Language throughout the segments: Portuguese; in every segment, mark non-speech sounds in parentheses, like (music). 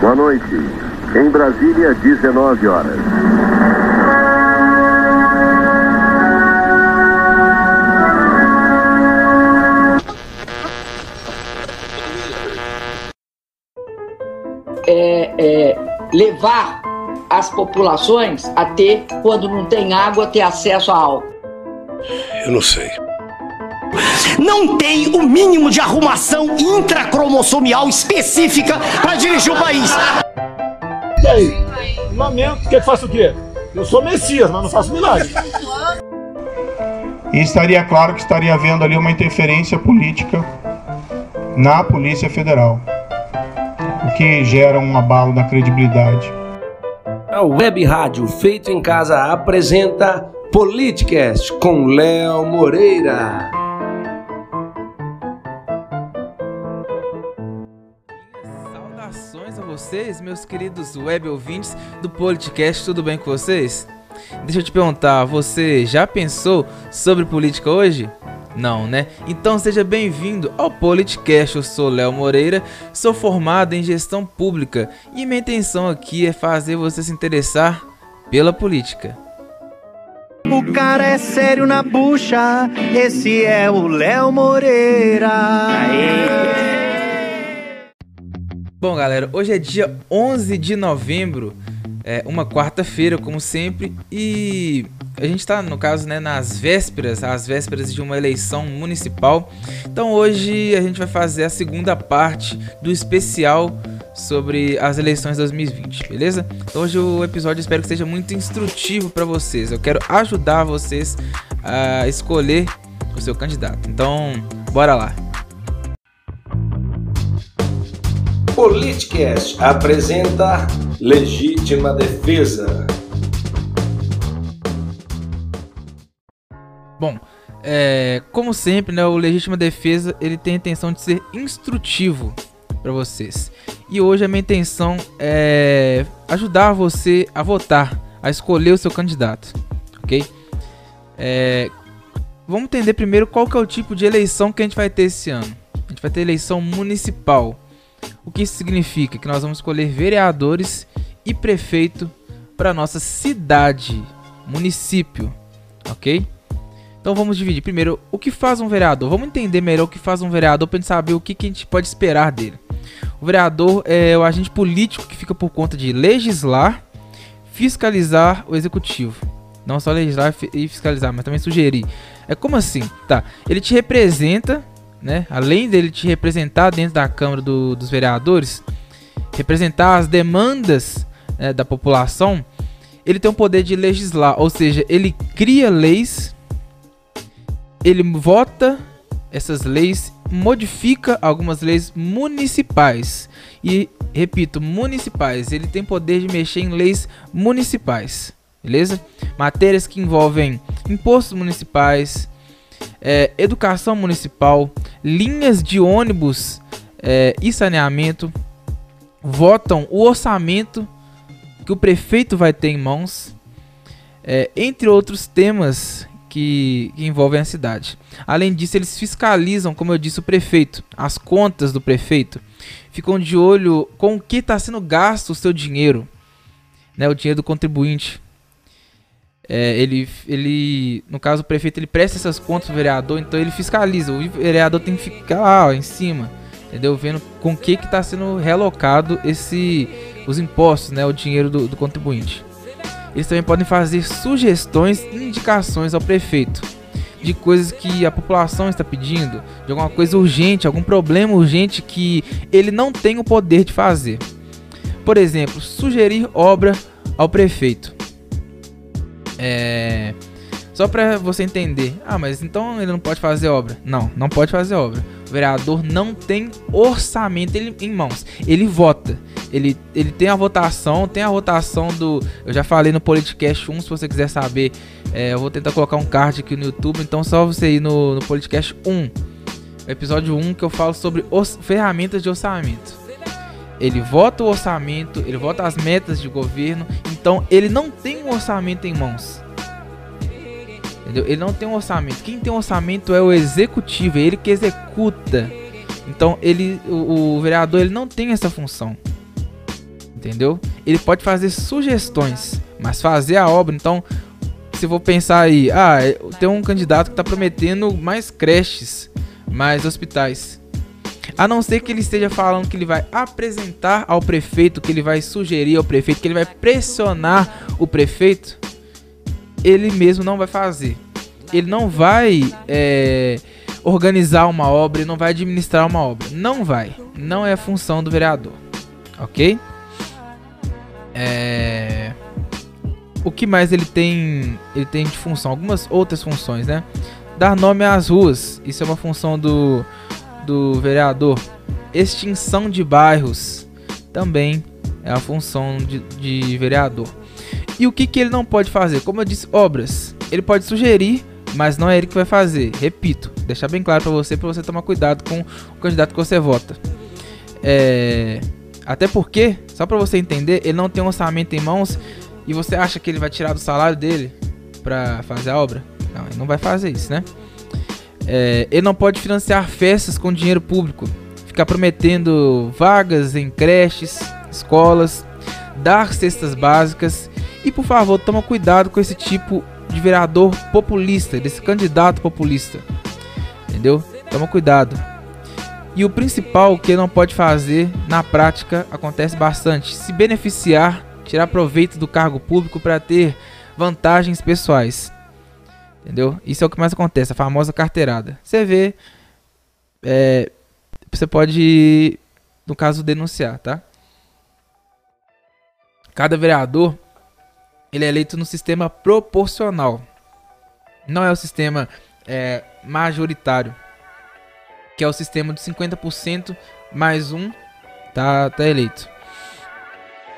Boa noite. Em Brasília, 19 horas. É, é, levar as populações a ter, quando não tem água, ter acesso a álcool. Eu não sei. Não tem o mínimo de arrumação intracromossomial específica para dirigir o país. E aí? Lamento. Quer que faça o quê? Eu sou Messias, mas não faço milagre. E estaria claro que estaria havendo ali uma interferência política na Polícia Federal, o que gera um abalo na credibilidade. A Web Rádio Feito em Casa apresenta Politicast com Léo Moreira. Meus queridos web ouvintes do Politicast, tudo bem com vocês? Deixa eu te perguntar, você já pensou sobre política hoje? Não, né? Então seja bem-vindo ao Politicast. Eu sou Léo Moreira, sou formado em gestão pública e minha intenção aqui é fazer você se interessar pela política. O cara é sério na bucha, esse é o Léo Moreira. Bom, galera, hoje é dia 11 de novembro, é uma quarta-feira, como sempre, e a gente está, no caso, né, nas vésperas, as vésperas de uma eleição municipal. Então hoje a gente vai fazer a segunda parte do especial sobre as eleições 2020, beleza? Então hoje o episódio espero que seja muito instrutivo para vocês. Eu quero ajudar vocês a escolher o seu candidato. Então, bora lá. Politicast apresenta Legítima Defesa. Bom, é, como sempre, né, o Legítima Defesa ele tem a intenção de ser instrutivo para vocês. E hoje a minha intenção é ajudar você a votar, a escolher o seu candidato, ok? É, vamos entender primeiro qual que é o tipo de eleição que a gente vai ter esse ano. A gente vai ter eleição municipal. O que isso significa? Que nós vamos escolher vereadores e prefeito para nossa cidade, município, ok? Então vamos dividir. Primeiro, o que faz um vereador? Vamos entender melhor o que faz um vereador para a gente saber o que, que a gente pode esperar dele. O vereador é o agente político que fica por conta de legislar, fiscalizar o executivo. Não só legislar e fiscalizar, mas também sugerir. É como assim? Tá. Ele te representa, né? Além dele te representar dentro da Câmara do, dos Vereadores, representar as demandas né, da população, ele tem o poder de legislar, ou seja, ele cria leis, ele vota essas leis, modifica algumas leis municipais. E repito, municipais, ele tem poder de mexer em leis municipais, beleza? Matérias que envolvem impostos municipais, é, educação municipal, linhas de ônibus é, e saneamento, votam o orçamento que o prefeito vai ter em mãos, é, entre outros temas que, que, envolvem a cidade. Além disso, eles fiscalizam, como eu disse, o prefeito, as contas do prefeito, ficam de olho com o que está sendo gasto o seu dinheiro, né, o dinheiro do contribuinte. É, ele, ele, no caso, o prefeito ele presta essas contas ao vereador, então ele fiscaliza. O vereador tem que ficar lá ó, em cima, entendeu? Vendo com o que está sendo realocado esse, os impostos, né, o dinheiro do, do contribuinte. Eles também podem fazer sugestões e indicações ao prefeito de coisas que a população está pedindo, de alguma coisa urgente, algum problema urgente que ele não tem o poder de fazer. Por exemplo, sugerir obra ao prefeito. É... Só para você entender. Ah, mas então ele não pode fazer obra? Não, não pode fazer obra. O vereador não tem orçamento em mãos. Ele vota. Ele, ele tem a votação, tem a votação do. Eu já falei no Politicast 1, se você quiser saber. É, eu vou tentar colocar um card aqui no YouTube. Então, só você ir no, no Politicast 1, episódio 1, que eu falo sobre os, ferramentas de orçamento. Ele vota o orçamento, ele vota as metas de governo. Então, ele não tem um orçamento em mãos. Entendeu? Ele não tem um orçamento. Quem tem um orçamento é o executivo, é ele que executa. Então, ele, o, o vereador ele não tem essa função. Entendeu? Ele pode fazer sugestões, mas fazer a obra, então, se for pensar aí, ah, tem um candidato que está prometendo mais creches, mais hospitais. A não ser que ele esteja falando que ele vai apresentar ao prefeito, que ele vai sugerir ao prefeito, que ele vai pressionar o prefeito, ele mesmo não vai fazer. Ele não vai é, organizar uma obra, ele não vai administrar uma obra. Não vai. Não é função do vereador. Ok? É... O que mais ele tem? Ele tem de função? Algumas outras funções, né? Dar nome às ruas. Isso é uma função do, do vereador. Extinção de bairros. Também é a função de, de vereador. E o que, que ele não pode fazer? Como eu disse, obras. Ele pode sugerir, mas não é ele que vai fazer. Repito, deixar bem claro para você, para você tomar cuidado com o candidato que você vota. É... Até porque, só para você entender, ele não tem um orçamento em mãos e você acha que ele vai tirar do salário dele para fazer a obra? Não, ele não vai fazer isso, né? É... Ele não pode financiar festas com dinheiro público, ficar prometendo vagas em creches, escolas, dar cestas básicas e por favor, toma cuidado com esse tipo de vereador populista, desse candidato populista. Entendeu? Toma cuidado. E o principal que não pode fazer na prática acontece bastante: se beneficiar, tirar proveito do cargo público para ter vantagens pessoais. Entendeu? Isso é o que mais acontece, a famosa carteirada. Você vê, é, você pode, no caso, denunciar, tá? Cada vereador ele é eleito no sistema proporcional. Não é o sistema é, majoritário, que é o sistema de 50% mais um tá, tá eleito.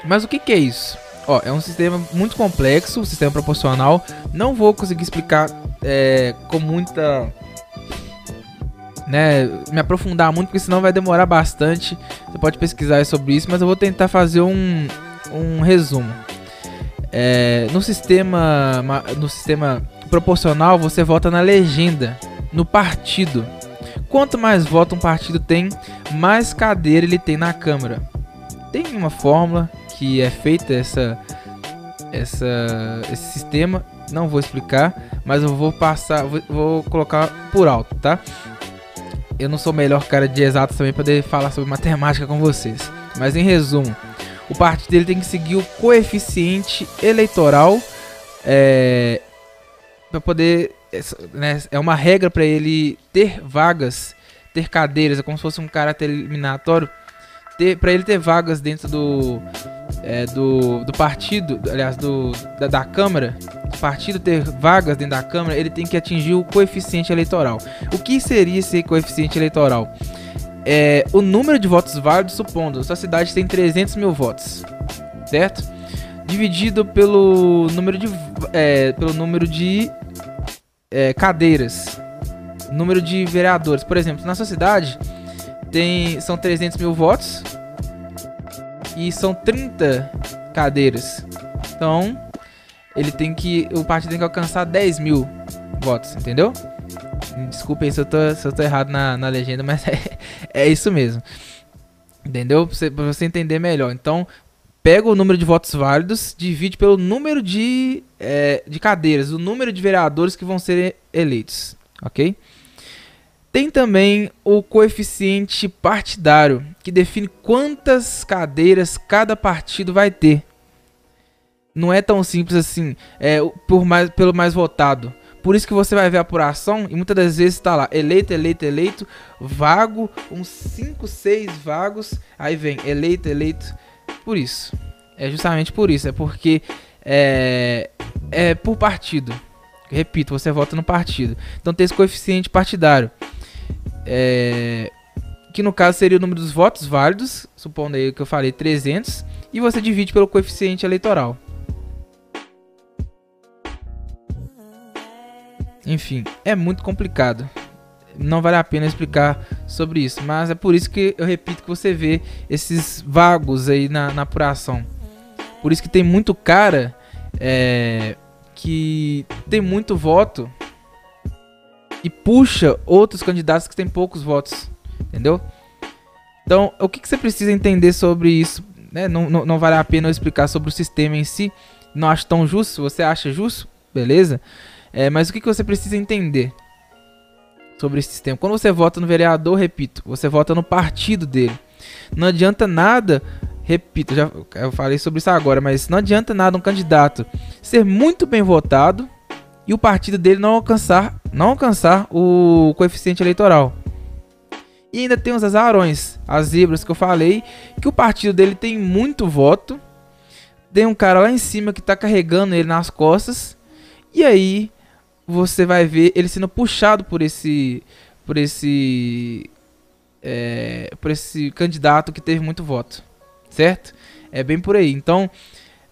Mas o que, que é isso? Ó, é um sistema muito complexo, o sistema proporcional. Não vou conseguir explicar é, com muita. Né, me aprofundar muito, porque senão vai demorar bastante. Você pode pesquisar sobre isso, mas eu vou tentar fazer um, um resumo. É, no sistema no sistema proporcional você vota na legenda, no partido. Quanto mais votos um partido tem, mais cadeira ele tem na Câmara. Tem uma fórmula que é feita essa, essa, esse sistema. Não vou explicar, mas eu vou passar, vou, vou colocar por alto, tá? Eu não sou o melhor cara de exatos também para poder falar sobre matemática com vocês. Mas em resumo, o partido dele tem que seguir o coeficiente eleitoral é, para poder né, é uma regra para ele ter vagas, ter cadeiras, é como se fosse um caráter eliminatório, para ele ter vagas dentro do é, do, do partido, aliás, do, da, da Câmara, o partido ter vagas dentro da Câmara, ele tem que atingir o coeficiente eleitoral. O que seria esse coeficiente eleitoral? é, o número de votos válidos, supondo sua cidade tem 300 mil votos, certo? Dividido pelo número de, é, pelo número de é, cadeiras, número de vereadores. Por exemplo, na sua cidade tem, são 300 mil votos e são 30 cadeiras. Então, ele tem que, o partido tem que alcançar 10 mil votos, entendeu? Desculpem se eu tô, se eu tô errado na, na legenda, (laughs) mas é, é isso mesmo. Entendeu? Pra você, pra você entender melhor. Então, pega o número de votos válidos, divide pelo número de, é, de cadeiras, o número de vereadores que vão ser eleitos. Ok? Tem também o coeficiente partidário, que define quantas cadeiras cada partido vai ter. Não é tão simples assim, é, por mais, pelo mais votado. Por isso que você vai ver a apuração e muitas das vezes está lá eleito, eleito, eleito, vago, uns 5, 6 vagos, aí vem eleito, eleito. Por isso. É justamente por isso. É porque é, é por partido. Repito, você vota no partido. Então tem esse coeficiente partidário. É, que no caso seria o número dos votos válidos, supondo aí que eu falei 300, e você divide pelo coeficiente eleitoral. Enfim, é muito complicado. Não vale a pena explicar sobre isso, mas é por isso que eu repito que você vê esses vagos aí na, na apuração. Por isso que tem muito cara é, que tem muito voto e puxa outros candidatos que têm poucos votos, entendeu? Então, o que, que você precisa entender sobre isso né, não, não, não vale a pena eu explicar sobre o sistema em si. Não acho tão justo. Se você acha justo, beleza. É, mas o que, que você precisa entender sobre esse sistema? Quando você vota no vereador, repito, você vota no partido dele. Não adianta nada, repito, já eu falei sobre isso agora, mas não adianta nada um candidato ser muito bem votado e o partido dele não alcançar, não alcançar o coeficiente eleitoral. E ainda tem os azarões, as zebras que eu falei, que o partido dele tem muito voto. Tem um cara lá em cima que tá carregando ele nas costas. E aí você vai ver ele sendo puxado por esse por esse é, por esse candidato que teve muito voto, certo? É bem por aí. Então,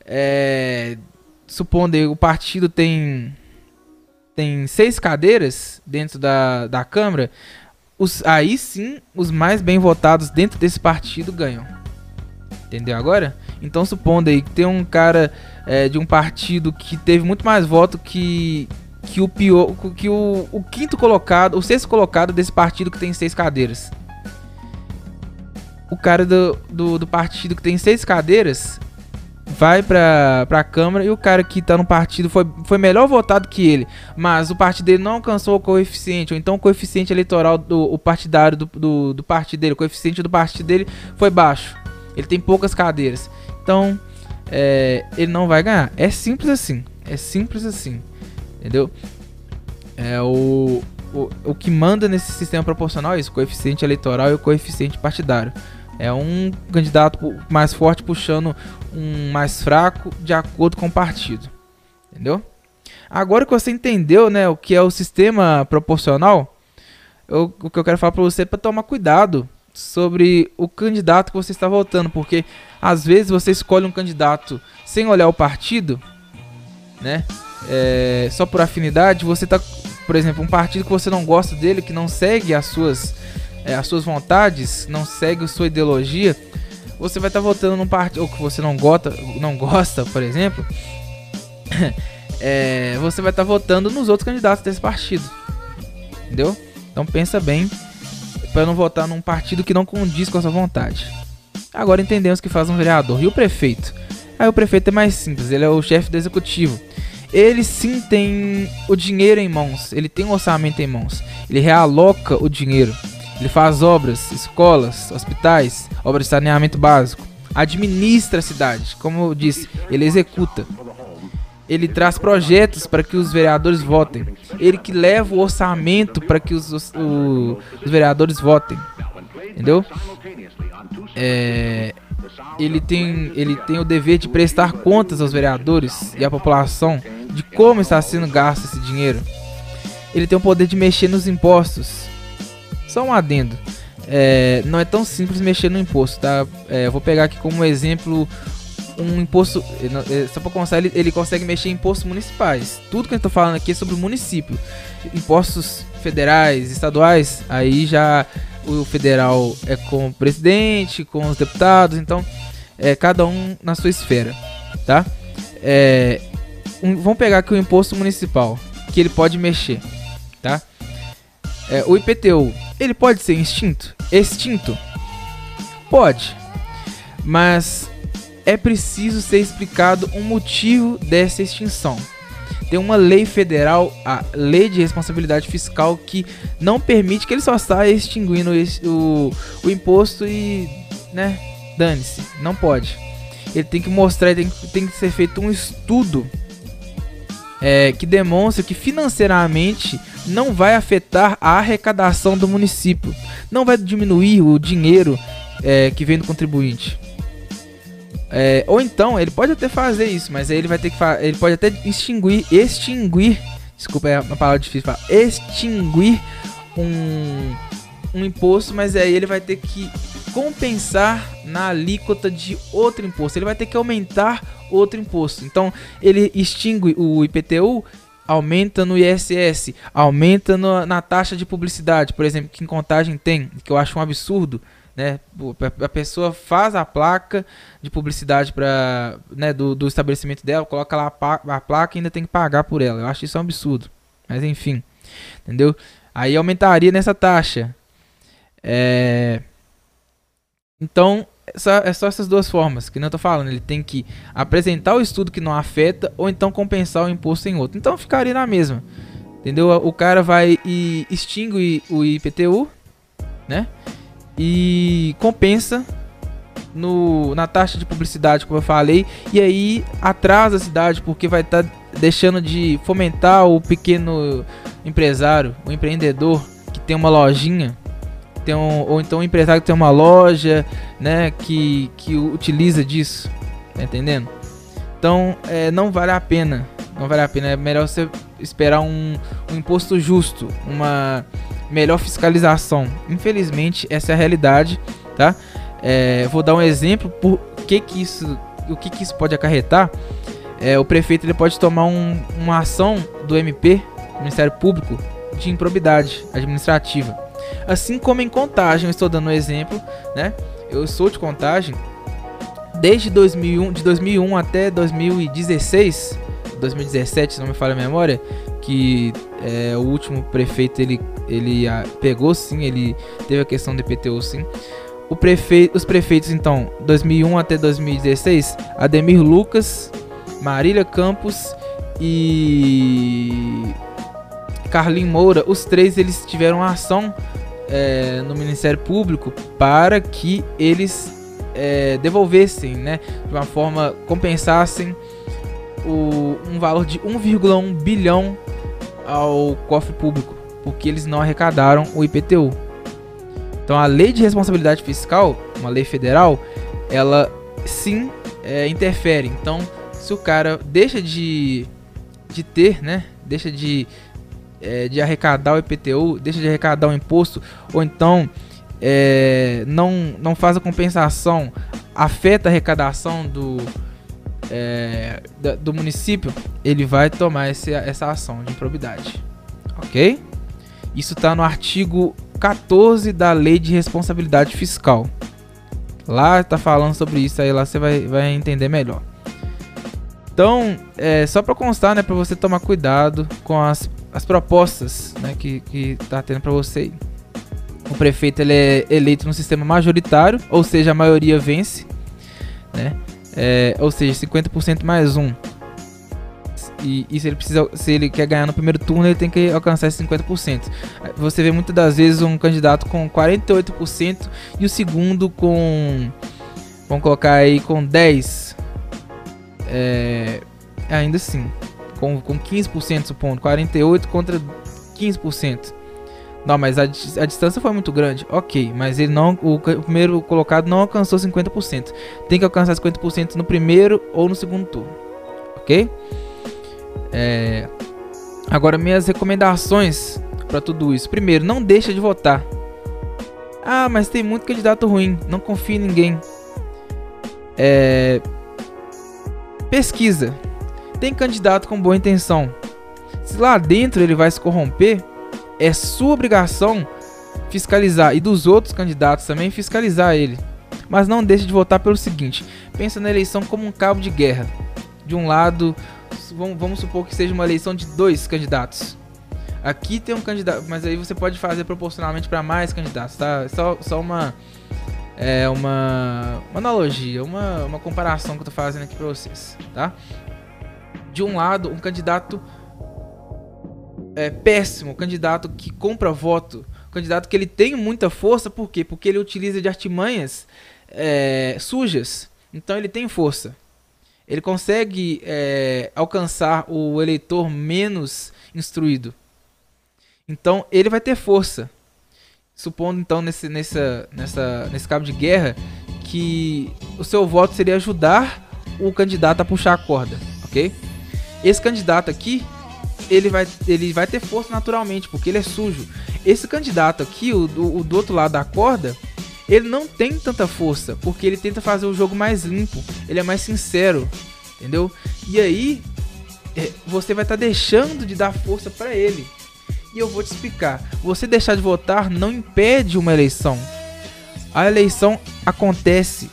é, supondo o partido tem tem seis cadeiras dentro da, da Câmara, os, aí sim os mais bem votados dentro desse partido ganham. Entendeu agora? Então supondo aí que tem um cara é, de um partido que teve muito mais voto que que o pior, que o, o quinto colocado, o sexto colocado desse partido que tem seis cadeiras. O cara do, do, do partido que tem seis cadeiras vai pra, pra Câmara e o cara que tá no partido foi, foi melhor votado que ele, mas o partido dele não alcançou o coeficiente, ou então o coeficiente eleitoral do o partidário do, do, do partido dele, o coeficiente do partido dele foi baixo. Ele tem poucas cadeiras. Então, é, ele não vai ganhar. É simples assim. É simples assim. Entendeu? É o, o, o que manda nesse sistema proporcional é isso: o coeficiente eleitoral e o coeficiente partidário. É um candidato mais forte puxando um mais fraco de acordo com o partido. Entendeu? Agora que você entendeu né, o que é o sistema proporcional, eu, o que eu quero falar para você é para tomar cuidado sobre o candidato que você está votando, porque às vezes você escolhe um candidato sem olhar o partido, né? É, só por afinidade, você tá, por exemplo, um partido que você não gosta dele, que não segue as suas é, as suas vontades, não segue a sua ideologia, você vai estar tá votando num partido que você não gosta, não gosta, por exemplo, (laughs) é, você vai estar tá votando nos outros candidatos desse partido, entendeu? Então pensa bem para não votar num partido que não condiz com a sua vontade. Agora entendemos que faz um vereador e o prefeito. Aí o prefeito é mais simples, ele é o chefe do executivo. Ele sim tem o dinheiro em mãos, ele tem o orçamento em mãos, ele realoca o dinheiro. Ele faz obras, escolas, hospitais, obras de saneamento básico. Administra a cidade, como eu disse, ele executa. Ele traz projetos para que os vereadores votem. Ele que leva o orçamento para que os, os, os, vereadores votem. Entendeu? É, ele, tem, ele tem o dever de prestar contas aos vereadores e à população de como está sendo gasto esse dinheiro. Ele tem o poder de mexer nos impostos só um adendo. É, não é tão simples mexer no imposto, tá? É, eu vou pegar aqui como exemplo um imposto. É, só para começar, ele, ele consegue mexer em impostos municipais. Tudo que eu tô falando aqui é sobre o município. Impostos federais, estaduais, aí já o federal é com o presidente, com os deputados, então é cada um na sua esfera, tá? É, um, vamos pegar aqui o imposto municipal, que ele pode mexer, tá? É, o IPTU, ele pode ser extinto? Extinto? Pode. Mas é preciso ser explicado o um motivo dessa extinção. Tem uma lei federal, a Lei de Responsabilidade Fiscal, que não permite que ele só saia extinguindo o, o imposto e, né, dane-se. Não pode. Ele tem que mostrar, tem, tem que ser feito um estudo é, que demonstra que financeiramente não vai afetar a arrecadação do município, não vai diminuir o dinheiro é, que vem do contribuinte. É, ou então ele pode até fazer isso, mas aí ele vai ter que ele pode até extinguir, extinguir, desculpa é uma palavra difícil falar, extinguir um, um imposto, mas aí ele vai ter que compensar na alíquota de outro imposto. Ele vai ter que aumentar outro imposto. Então ele extingue o IPTU aumenta no ISS, aumenta no, na taxa de publicidade, por exemplo, que em contagem tem, que eu acho um absurdo, né? A pessoa faz a placa de publicidade para, né, do, do, estabelecimento dela, coloca lá a, a, placa e ainda tem que pagar por ela. Eu acho isso um absurdo. Mas enfim, entendeu? Aí aumentaria nessa taxa. É... Então só, é só essas duas formas que não tô falando. Ele tem que apresentar o estudo que não afeta ou então compensar o imposto em outro. Então ficaria na mesma. Entendeu? O cara vai e extingue o IPTU, né? E compensa no, na taxa de publicidade, como eu falei, e aí atrasa a cidade porque vai estar tá deixando de fomentar o pequeno empresário, o empreendedor que tem uma lojinha, tem um, ou então o empresário que tem uma loja, né, que, que utiliza disso, tá entendendo? Então, é, não vale a pena não vale a pena. É melhor você esperar um, um imposto justo, uma melhor fiscalização. Infelizmente, essa é a realidade, tá? É, vou dar um exemplo por que que isso, o que que isso pode acarretar. É, o prefeito ele pode tomar um, uma ação do MP, Ministério Público, de improbidade administrativa. Assim como em contagem, eu estou dando um exemplo, né? Eu sou de contagem desde 2001, de 2001 até 2016 2017, se não me falha a memória, que é, o último prefeito ele, ele a, pegou sim, ele teve a questão do IPTU sim. O prefeito, os prefeitos então, 2001 até 2016, Ademir Lucas, Marília Campos e Carlinhos Moura, os três eles tiveram ação é, no Ministério Público para que eles é, devolvessem, né, de uma forma compensassem o, um valor de 1,1 bilhão ao cofre público, porque eles não arrecadaram o IPTU. Então a lei de responsabilidade fiscal, uma lei federal, ela sim é, interfere. Então se o cara deixa de, de ter, né, deixa de, é, de arrecadar o IPTU, deixa de arrecadar o imposto, ou então é, não, não faz a compensação, afeta a arrecadação do, é, do município, ele vai tomar esse, essa ação de improbidade. Ok? Isso está no artigo 14 da Lei de Responsabilidade Fiscal. Lá está falando sobre isso, aí lá você vai, vai entender melhor. Então, é, só para constar, né, para você tomar cuidado com as, as propostas né, que, que tá tendo para você. O prefeito ele é eleito no sistema majoritário, ou seja, a maioria vence, né? É, ou seja, 50% mais um. E, e, se ele precisa, se ele quer ganhar no primeiro turno, ele tem que alcançar esse 50%. Você vê muitas das vezes um candidato com 48% e o segundo com vamos colocar aí com 10 é, ainda assim, com, com 15% supondo, 48 contra 15%. Não, mas a, a distância foi muito grande. Ok, mas ele não. O, o primeiro colocado não alcançou 50%. Tem que alcançar 50% no primeiro ou no segundo turno. Ok? É, agora, minhas recomendações para tudo isso. Primeiro, não deixa de votar. Ah, mas tem muito candidato ruim. Não confie em ninguém. É, pesquisa. Tem candidato com boa intenção. Se lá dentro ele vai se corromper, é sua obrigação fiscalizar e dos outros candidatos também fiscalizar ele. Mas não deixe de votar pelo seguinte: pensa na eleição como um cabo de guerra. De um lado, vamos supor que seja uma eleição de dois candidatos. Aqui tem um candidato, mas aí você pode fazer proporcionalmente para mais candidatos, tá? Só, só uma é uma, uma analogia, uma, uma comparação que eu tô fazendo aqui para vocês, tá? De um lado, um candidato é, péssimo, candidato que compra voto, candidato que ele tem muita força, por quê? Porque ele utiliza de artimanhas é, sujas. Então ele tem força. Ele consegue é, alcançar o eleitor menos instruído. Então ele vai ter força. Supondo então nesse, nessa, nessa, nesse cabo de guerra que o seu voto seria ajudar o candidato a puxar a corda, ok? Esse candidato aqui ele vai, ele vai ter força naturalmente, porque ele é sujo. Esse candidato aqui, o, o, o do outro lado da corda, ele não tem tanta força, porque ele tenta fazer o jogo mais limpo, ele é mais sincero, entendeu? E aí, é, você vai estar tá deixando de dar força para ele. E eu vou te explicar. Você deixar de votar não impede uma eleição. A eleição acontece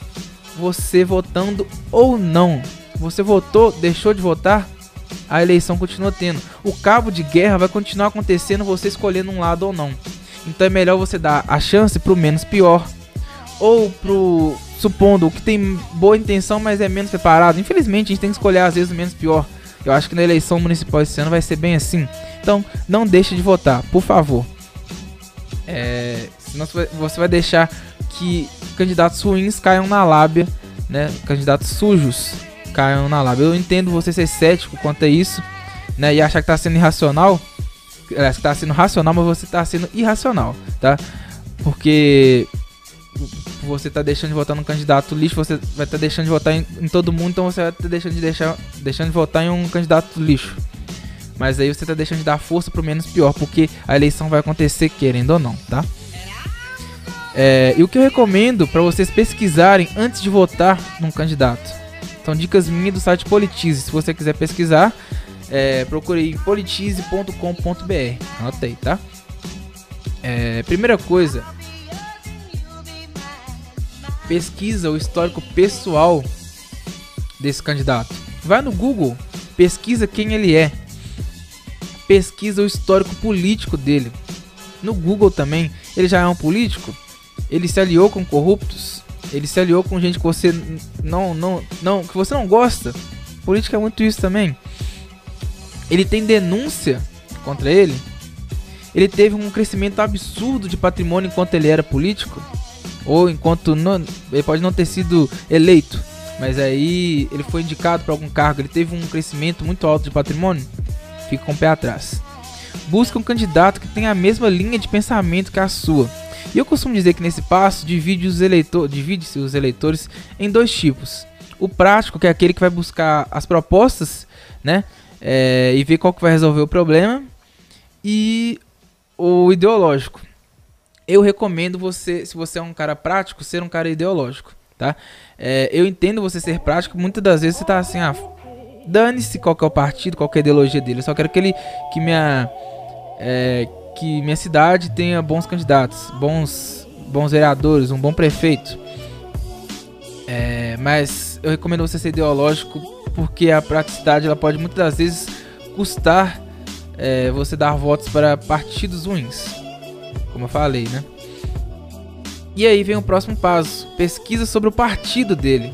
você votando ou não. Você votou, deixou de votar, a eleição continua tendo. O cabo de guerra vai continuar acontecendo você escolhendo um lado ou não. Então é melhor você dar a chance pro menos pior ou pro supondo, que tem boa intenção, mas é menos preparado. Infelizmente, a gente tem que escolher às vezes o menos pior. Eu acho que na eleição municipal esse ano vai ser bem assim. Então, não deixe de votar, por favor. É, senão você vai deixar que candidatos ruins caiam na lábia, né? Candidatos sujos caiam na lábia. Eu entendo você ser cético quanto a isso, né? E achar que tá sendo irracional. É, que tá sendo racional, mas você tá sendo irracional, tá? Porque você tá deixando de votar num candidato lixo, você vai estar tá deixando de votar em, em, todo mundo, então você vai estar tá deixando de deixar, deixando de votar em um candidato lixo. Mas aí você tá deixando de dar força pro menos pior, porque a eleição vai acontecer querendo ou não, tá? É, e o que eu recomendo para vocês pesquisarem antes de votar num candidato. São dicas minhas do site Politize. Se você quiser pesquisar, é, procure politize.com.br. Anotei, tá? É, primeira coisa, pesquisa o histórico pessoal desse candidato. Vai no Google, pesquisa quem ele é. Pesquisa o histórico político dele. No Google também, ele já é um político? Ele se aliou com corruptos? Ele se aliou com gente que você não não não que você não gosta? Política é muito isso também. Ele tem denúncia contra ele? Ele teve um crescimento absurdo de patrimônio enquanto ele era político? ou enquanto não, ele pode não ter sido eleito, mas aí ele foi indicado para algum cargo, ele teve um crescimento muito alto de patrimônio, fica com o pé atrás. Busca um candidato que tenha a mesma linha de pensamento que a sua. E eu costumo dizer que nesse passo divide os eleitor, divide-se os eleitores em dois tipos. O prático, que é aquele que vai buscar as propostas, né, é, e ver qual que vai resolver o problema, e o ideológico, eu recomendo você, se você é um cara prático, ser um cara ideológico, tá? É, eu entendo você ser prático, muitas das vezes você tá assim, ah, dane-se qual que é o partido, qual que é a ideologia dele, eu só quero que ele, que minha, é, que minha cidade tenha bons candidatos, bons, bons vereadores, um bom prefeito. É, mas eu recomendo você ser ideológico porque a praticidade ela pode muitas das vezes custar é, você dar votos para partidos ruins como eu falei, né? E aí vem o próximo passo: pesquisa sobre o partido dele.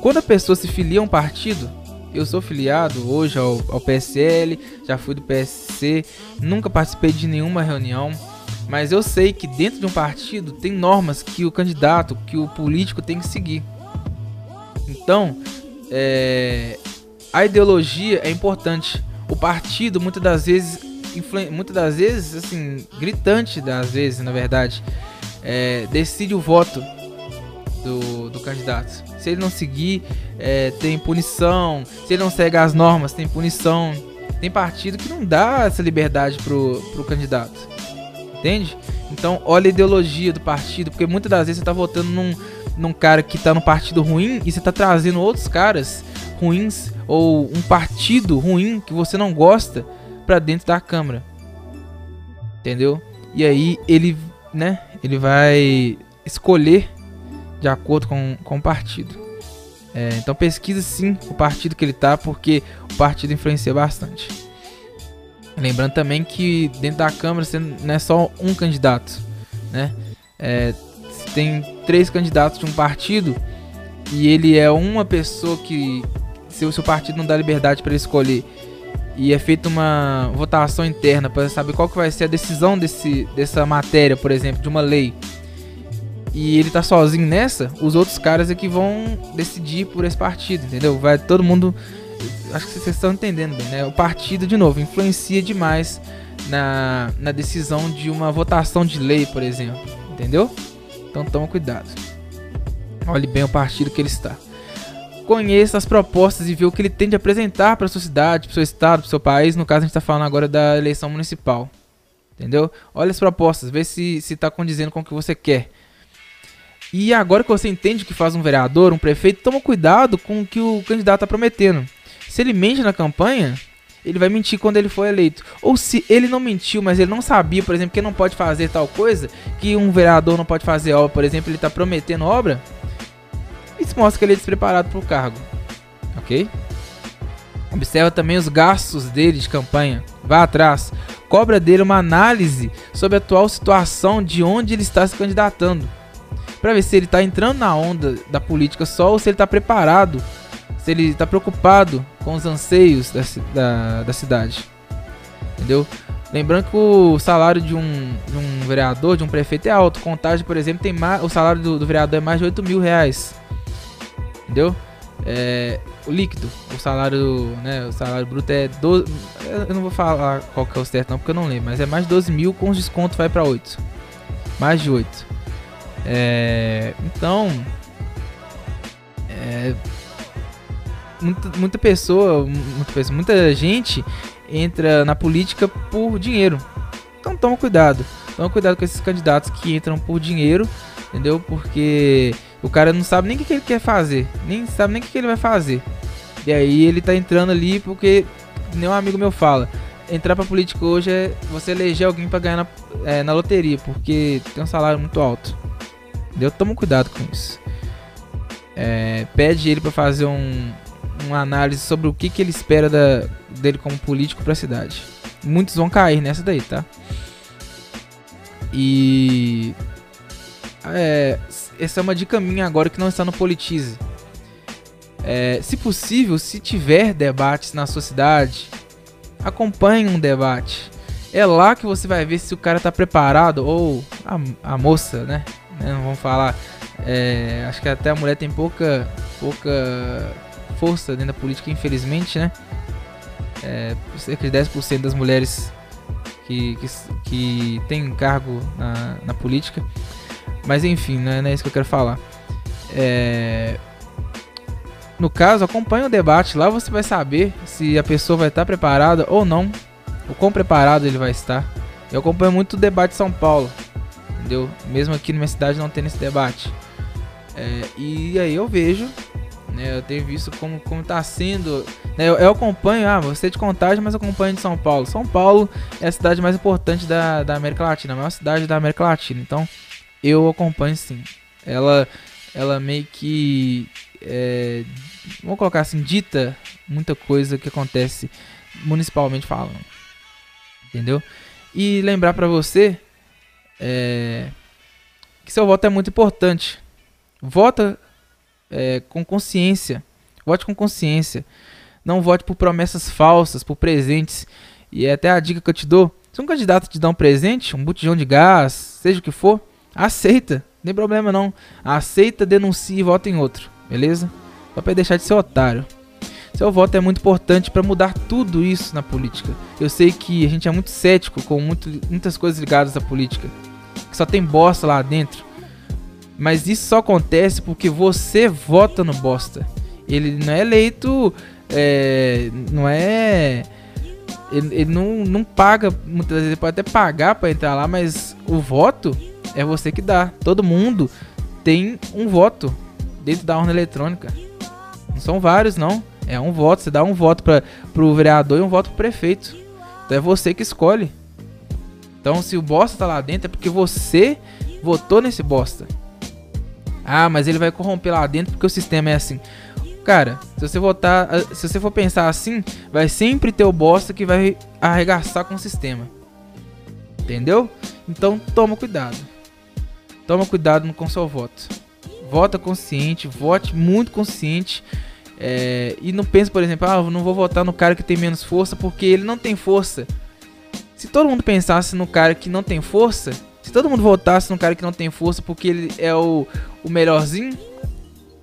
Quando a pessoa se filia a um partido, eu sou filiado hoje ao, ao PSL, já fui do PSC, nunca participei de nenhuma reunião, mas eu sei que dentro de um partido tem normas que o candidato, que o político tem que seguir. Então, é, a ideologia é importante. O partido muitas das vezes muitas das vezes, assim, gritante das vezes, na verdade, é, decide o voto do, do candidato. Se ele não seguir, é, tem punição. Se ele não segue as normas, tem punição. Tem partido que não dá essa liberdade pro, pro candidato. Entende? Então, olha a ideologia do partido, porque muitas das vezes você tá votando num, num cara que tá no partido ruim e você tá trazendo outros caras ruins ou um partido ruim que você não gosta para dentro da câmara. Entendeu? E aí ele, né, ele vai escolher de acordo com, com o partido. É, então pesquisa sim o partido que ele tá, porque o partido influencia bastante. Lembrando também que dentro da Câmara você não é só um candidato, né? É, tem três candidatos de um partido e ele é uma pessoa que se o seu partido não dá liberdade para escolher e é feita uma votação interna para saber qual que vai ser a decisão desse, dessa matéria, por exemplo, de uma lei. E ele tá sozinho nessa, os outros caras é que vão decidir por esse partido, entendeu? Vai todo mundo. Acho que vocês estão entendendo bem, né? O partido, de novo, influencia demais na, na decisão de uma votação de lei, por exemplo, entendeu? Então toma cuidado. Olhe bem o partido que ele está conheça as propostas e ver o que ele tem de apresentar para sua cidade, para seu estado, para seu país. No caso, a gente está falando agora da eleição municipal. Entendeu? Olha as propostas, vê se está condizendo com o que você quer. E agora que você entende o que faz um vereador, um prefeito, toma cuidado com o que o candidato está prometendo. Se ele mente na campanha, ele vai mentir quando ele for eleito. Ou se ele não mentiu, mas ele não sabia, por exemplo, que não pode fazer tal coisa, que um vereador não pode fazer obra, por exemplo, ele está prometendo obra, isso mostra que ele é despreparado para o cargo. Ok? Observa também os gastos dele de campanha. Vá atrás. Cobra dele uma análise sobre a atual situação de onde ele está se candidatando. Pra ver se ele tá entrando na onda da política só ou se ele tá preparado, se ele tá preocupado com os anseios da, da, da cidade. Entendeu? Lembrando que o salário de um, de um vereador, de um prefeito é alto. Contagem, por exemplo, tem mais, o salário do, do vereador é mais de 8 mil reais. Entendeu? É, o líquido, o salário, né, o salário bruto é 12, eu não vou falar qual que é o certo não, porque eu não lembro, mas é mais de 12 mil, com os descontos vai para 8, mais de 8. É, então, é, muita, muita pessoa, muita pessoa, muita gente entra na política por dinheiro. Então toma cuidado. Toma cuidado com esses candidatos que entram por dinheiro, entendeu? Porque o cara não sabe nem o que, ele quer fazer, nem sabe nem o que, ele vai fazer. E aí ele tá entrando ali porque, nem um amigo meu fala, entrar pra política hoje é você eleger alguém para ganhar na, é, na loteria, porque tem um salário muito alto. Entendeu? Toma cuidado com isso. É, pede ele para fazer um, uma análise sobre o que, que ele espera da, dele como político para a cidade. Muitos vão cair nessa daí, tá? E é, essa é uma dica minha agora que não está no Politize. É, se possível, se tiver debates na sua cidade, acompanhe um debate. É lá que você vai ver se o cara está preparado ou a, a moça, né? Não vamos falar. É, acho que até a mulher tem pouca, pouca força dentro da política, infelizmente, né? É, cerca de 10% das mulheres que, que, que tem cargo na, na política. Mas enfim, não é, não é isso que eu quero falar. É, no caso, acompanhe o debate. Lá você vai saber se a pessoa vai estar preparada ou não. O quão preparado ele vai estar. Eu acompanho muito o debate de São Paulo. Entendeu? Mesmo aqui na minha cidade não tendo esse debate. É, e aí eu vejo né? Eu tenho visto como, como tá sendo. Né? Eu, eu, acompanho, ah, você de contagem, mas eu acompanho de São Paulo. São Paulo é a cidade mais importante da, da América Latina, a maior cidade da América Latina. Então, eu acompanho sim. Ela, ela meio que. É, vamos colocar assim, dita muita coisa que acontece municipalmente falando. Entendeu? E lembrar para você é, que seu voto é muito importante. Vota é, com consciência. Vote com consciência. Não vote por promessas falsas, por presentes. E é até a dica que eu te dou: se um candidato te dá um presente, um botijão de gás, seja o que for, aceita. Não tem problema não. Aceita, denuncie e vota em outro. Beleza? Só para deixar de ser otário. Seu voto é muito importante para mudar tudo isso na política. Eu sei que a gente é muito cético com muito, muitas coisas ligadas à política. Que só tem bosta lá dentro. Mas isso só acontece porque você vota no bosta. Ele não é eleito. É, não é. Ele, ele, não, não paga. Muitas vezes ele pode até pagar para entrar lá, mas o voto é você que dá. Todo mundo tem um voto dentro da urna eletrônica. Não são vários, não. É um voto. Você dá um voto para o vereador e um voto pro prefeito. Então é você que escolhe. Então se o bosta tá lá dentro é porque você votou nesse bosta. Ah, mas ele vai corromper lá dentro porque o sistema é assim. Cara, se você votar, ah, se você for pensar assim, vai sempre ter o bosta que vai arregaçar com o sistema. Entendeu? Então toma cuidado. Toma cuidado com seu voto. Vota consciente, vote muito consciente. É, e não pense, por exemplo, ah, não vou votar no cara que tem menos força porque ele não tem força. Se todo mundo pensasse no cara que não tem força, se todo mundo votasse no cara que não tem força porque ele é o, o melhorzinho,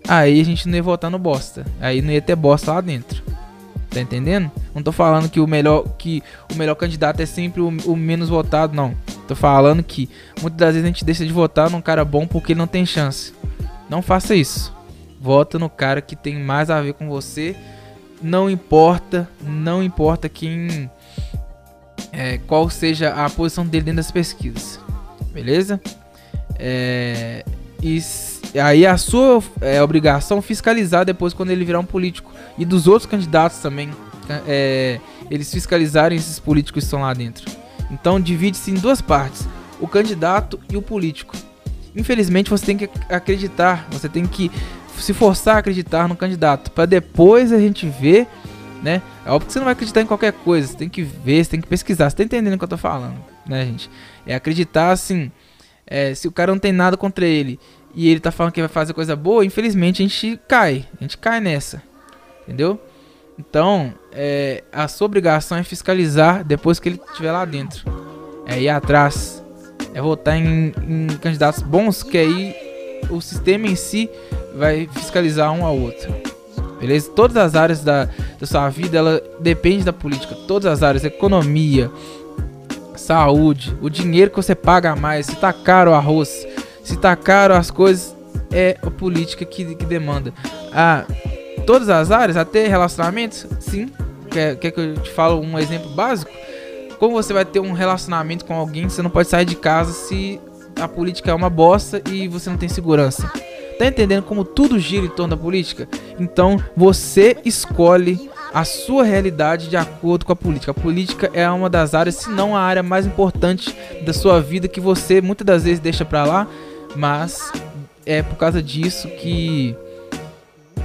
aí a gente não ia votar no bosta. Aí não ia ter bosta lá dentro. Tá entendendo? Não tô falando que o melhor que o melhor candidato é sempre o, o menos votado, não. Tô falando que muitas das vezes a gente deixa de votar num cara bom porque ele não tem chance. Não faça isso. Vota no cara que tem mais a ver com você. Não importa, não importa quem é, qual seja a posição dele dentro das pesquisas beleza? É, e aí a sua é, obrigação fiscalizar depois quando ele virar um político e dos outros candidatos também, é, eles fiscalizarem esses políticos que estão lá dentro. Então divide-se em duas partes, o candidato e o político. Infelizmente você tem que acreditar, você tem que se forçar a acreditar no candidato para depois a gente ver, né? É óbvio que você não vai acreditar em qualquer coisa, você tem que ver, você tem que pesquisar, você tá entendendo o que eu tô falando, né, gente? É acreditar assim, é, se o cara não tem nada contra ele e ele tá falando que vai fazer coisa boa, infelizmente a gente cai. A gente cai nessa. Entendeu? Então, é, a sua obrigação é fiscalizar depois que ele estiver lá dentro. É ir atrás. É votar em, em candidatos bons, que aí o sistema em si vai fiscalizar um ao outro. Beleza? Todas as áreas da, da sua vida, ela depende da política. Todas as áreas, economia, saúde, o dinheiro que você paga a mais, se tá caro o arroz, se tá caro as coisas, é a política que, que demanda. Ah, todas as áreas, até relacionamentos, sim. Quer, quer que eu te falo um exemplo básico? Como você vai ter um relacionamento com alguém, você não pode sair de casa se a política é uma bosta e você não tem segurança. Tá entendendo como tudo gira em torno da política? Então você escolhe a sua realidade de acordo com a política. A política é uma das áreas, se não a área mais importante da sua vida que você muitas das vezes deixa para lá, mas é por causa disso que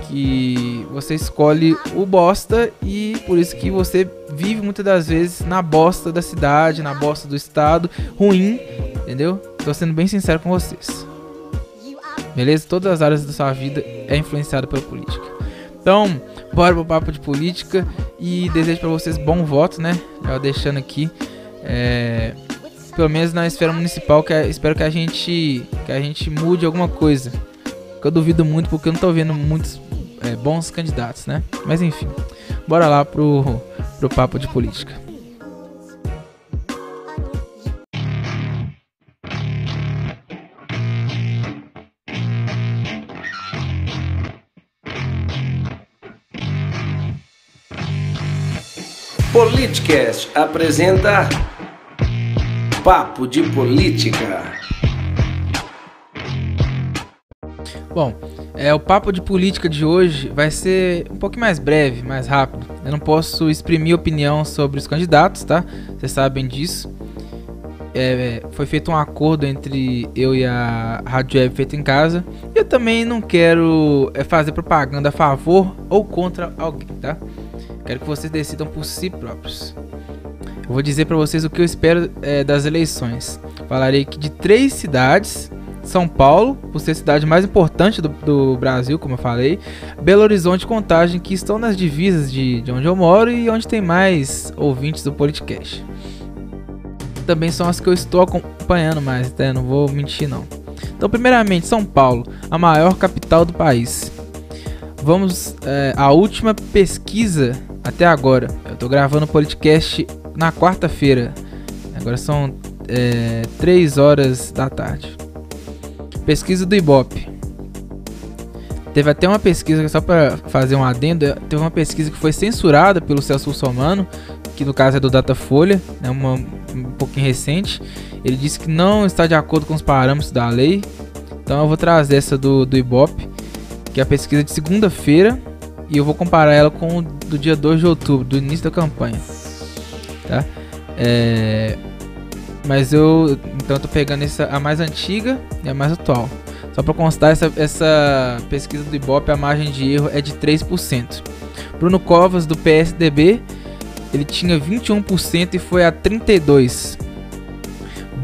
que você escolhe o bosta e por isso que você vive muitas das vezes na bosta da cidade, na bosta do estado, ruim, entendeu? Tô sendo bem sincero com vocês. Beleza? Todas as áreas da sua vida é influenciada pela política. Então, bora pro papo de política e desejo para vocês bom voto, né? Já deixando aqui, é, pelo menos na esfera municipal, que é, espero que a gente que a gente mude alguma coisa. Que eu duvido muito porque eu não tô vendo muitos é, bons candidatos, né? Mas enfim, bora lá pro pro papo de política. Politicast apresenta Papo de Política. Bom, é, o papo de política de hoje vai ser um pouco mais breve, mais rápido. Eu não posso exprimir opinião sobre os candidatos, tá? Vocês sabem disso. É, foi feito um acordo entre eu e a Rádio Web feita em casa. Eu também não quero é, fazer propaganda a favor ou contra alguém, tá? Quero que vocês decidam por si próprios. Eu vou dizer para vocês o que eu espero é, das eleições. Falarei aqui de três cidades: São Paulo, por ser a cidade mais importante do, do Brasil, como eu falei, Belo Horizonte e Contagem, que estão nas divisas de, de onde eu moro e onde tem mais ouvintes do podcast. Também são as que eu estou acompanhando mais, né? não vou mentir não. Então, primeiramente, São Paulo, a maior capital do país. Vamos é, à última pesquisa até agora. Eu tô gravando o podcast na quarta-feira. Agora são é, 3 horas da tarde. Pesquisa do Ibope. Teve até uma pesquisa, só para fazer um adendo, teve uma pesquisa que foi censurada pelo Celso Russomano, que no caso é do Datafolha, é né, uma, um pouquinho recente. Ele disse que não está de acordo com os parâmetros da lei. Então eu vou trazer essa do, do Ibope, que é a pesquisa de segunda-feira, e eu vou comparar ela com o do dia 2 de outubro, do início da campanha. Tá? É... Mas eu então eu tô pegando essa a mais antiga e a mais atual. Só para constar, essa, essa pesquisa do Ibope, a margem de erro é de 3%. Bruno Covas, do PSDB, ele tinha 21% e foi a 32%.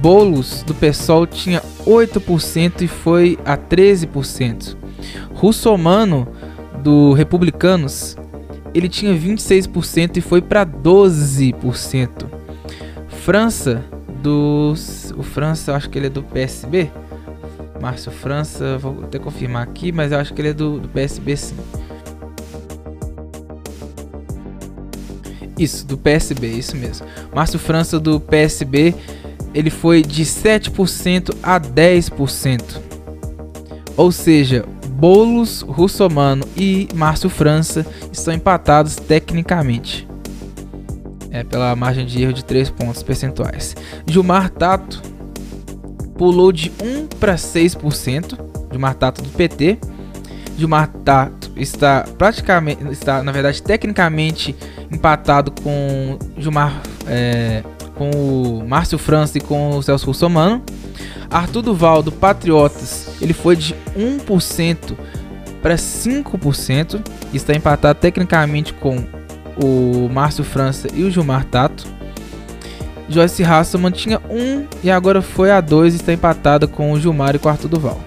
Bolos, do PSOL, tinha 8% e foi a 13%. Russomano, do Republicanos, ele tinha 26% e foi para 12%. França, dos. O França, acho que ele é do PSB. Márcio França, vou até confirmar aqui, mas eu acho que ele é do, do PSB sim. Isso, do PSB, isso mesmo. Márcio França do PSB, ele foi de 7% a 10%. Ou seja, Bolos, Russomano e Márcio França estão empatados tecnicamente. É pela margem de erro de 3 pontos percentuais. Gilmar Tato pulou de 1 para 6%. Gilmar Tato do PT. Gilmar Tato está praticamente, está na verdade tecnicamente empatado com Gilmar, é, com o Márcio França e com o Celso Russomano. Arthur Duval do Patriotas ele foi de 1% para 5% e está empatado tecnicamente com o Márcio França e o Gilmar Tato. Joyce Hasselman tinha 1 e agora foi a 2 e está empatada com o Gilmar e o Arthur Duval.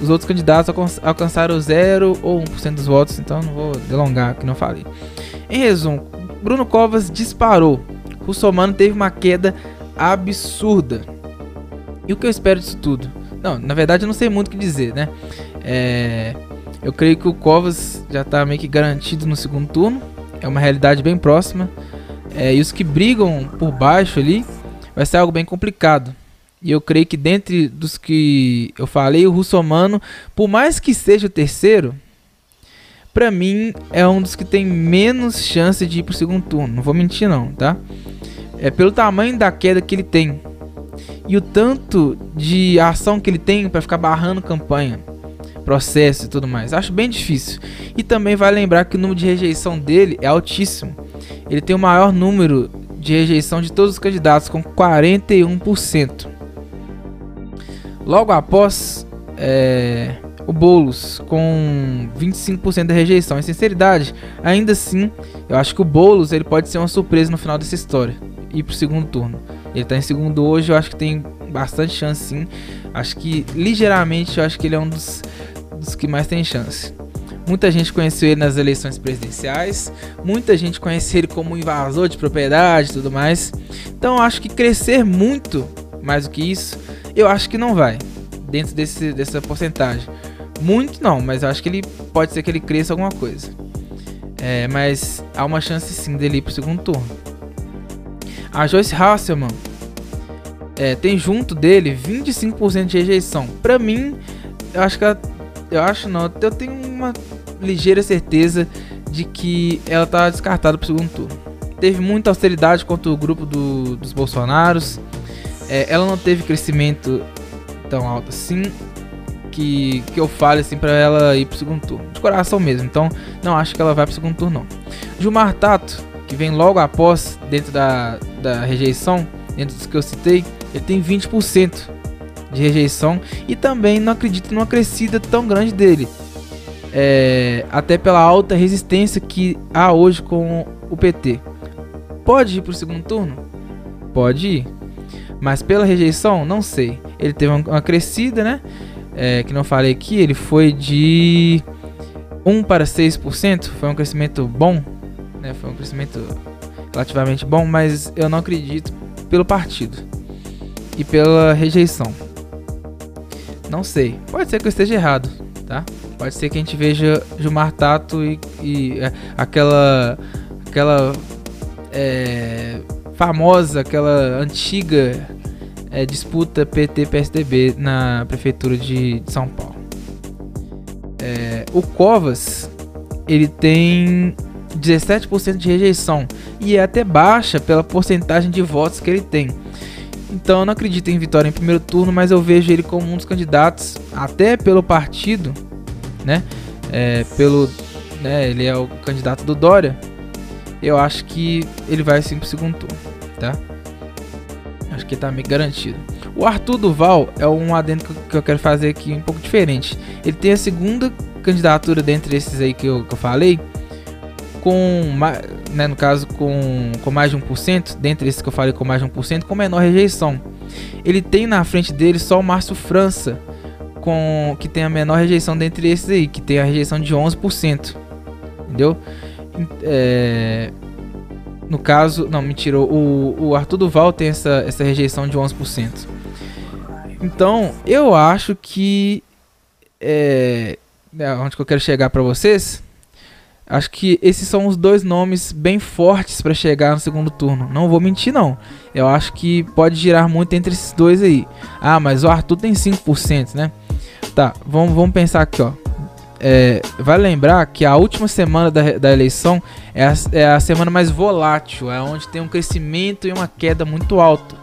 Os outros candidatos alcançaram 0 ou 1% dos votos, então não vou delongar, que não falei. Em resumo, Bruno Covas disparou. Russomano teve uma queda absurda. E o que eu espero disso tudo? Não, na verdade eu não sei muito o que dizer, né? É, eu creio que o Covas já está meio que garantido no segundo turno. É uma realidade bem próxima. É, e os que brigam por baixo ali vai ser algo bem complicado. E eu creio que dentre dos que eu falei, o Russomano, por mais que seja o terceiro, para mim é um dos que tem menos chance de ir pro segundo turno. Não vou mentir não, tá? É pelo tamanho da queda que ele tem e o tanto de ação que ele tem para ficar barrando campanha, processo e tudo mais. Acho bem difícil. E também vai lembrar que o número de rejeição dele é altíssimo. Ele tem o maior número de rejeição de todos os candidatos, com 41%. Logo após, é, o Boulos com 25% de rejeição. Em sinceridade, ainda assim, eu acho que o Boulos ele pode ser uma surpresa no final dessa história e pro segundo turno. Ele tá em segundo hoje, eu acho que tem bastante chance sim. Acho que ligeiramente, eu acho que ele é um dos, dos que mais tem chance. Muita gente conheceu ele nas eleições presidenciais, muita gente conhece ele como invasor de propriedade e tudo mais. Então acho que crescer muito mais do que isso, eu acho que não vai dentro desse, dessa porcentagem. Muito não, mas eu acho que ele pode ser que ele cresça alguma coisa. É, mas há uma chance sim dele ir pro segundo turno. A Joyce Hasselman é, tem junto dele 25% de rejeição. Pra mim, eu acho que ela, eu acho não, eu tenho uma ligeira certeza de que ela tá descartada pro segundo turno. Teve muita austeridade contra o grupo do, dos Bolsonaros. É, ela não teve crescimento tão alto assim que, que eu fale assim para ela ir pro segundo turno. De coração mesmo. Então, não acho que ela vai pro segundo turno não. Gilmar Tato, que vem logo após dentro da, da rejeição, dentro dos que eu citei, ele tem 20% de rejeição e também não acredito numa crescida tão grande dele. É, até pela alta resistência que há hoje com o PT. Pode ir para o segundo turno? Pode ir. Mas pela rejeição, não sei. Ele teve uma crescida, né? É, que não falei aqui, ele foi de 1 para 6%. Foi um crescimento bom. Né? Foi um crescimento relativamente bom, mas eu não acredito pelo partido e pela rejeição. Não sei. Pode ser que eu esteja errado, tá? Pode ser que a gente veja Gilmar Tato e, e é, aquela aquela é, famosa, aquela antiga é, disputa PT-PSDB na prefeitura de, de São Paulo. É, o Covas ele tem 17% de rejeição e é até baixa pela porcentagem de votos que ele tem. Então eu não acredito em vitória em primeiro turno, mas eu vejo ele como um dos candidatos, até pelo partido, né? É, pelo, né, ele é o candidato do Dória. Eu acho que ele vai sim pro segundo turno, tá? Acho que tá meio garantido. O Arthur Duval é um adendo que eu quero fazer aqui um pouco diferente. Ele tem a segunda candidatura dentre esses aí que eu, que eu falei, com, né, no caso, com, com mais de 1%, dentre esses que eu falei com mais de 1%, com menor rejeição. Ele tem na frente dele só o Márcio França, com, que tem a menor rejeição dentre esses aí, que tem a rejeição de 11%. Entendeu? É, no caso, não, mentira, o, o Arthur Duval tem essa, essa rejeição de 11%. Então, eu acho que. É, é onde que eu quero chegar para vocês Acho que esses são os dois nomes bem fortes para chegar no segundo turno. Não vou mentir, não. Eu acho que pode girar muito entre esses dois aí. Ah, mas o Arthur tem 5%, né? Tá, vamos, vamos pensar aqui, ó. É, vai lembrar que a última semana da, da eleição é a, é a semana mais volátil, é onde tem um crescimento e uma queda muito alta.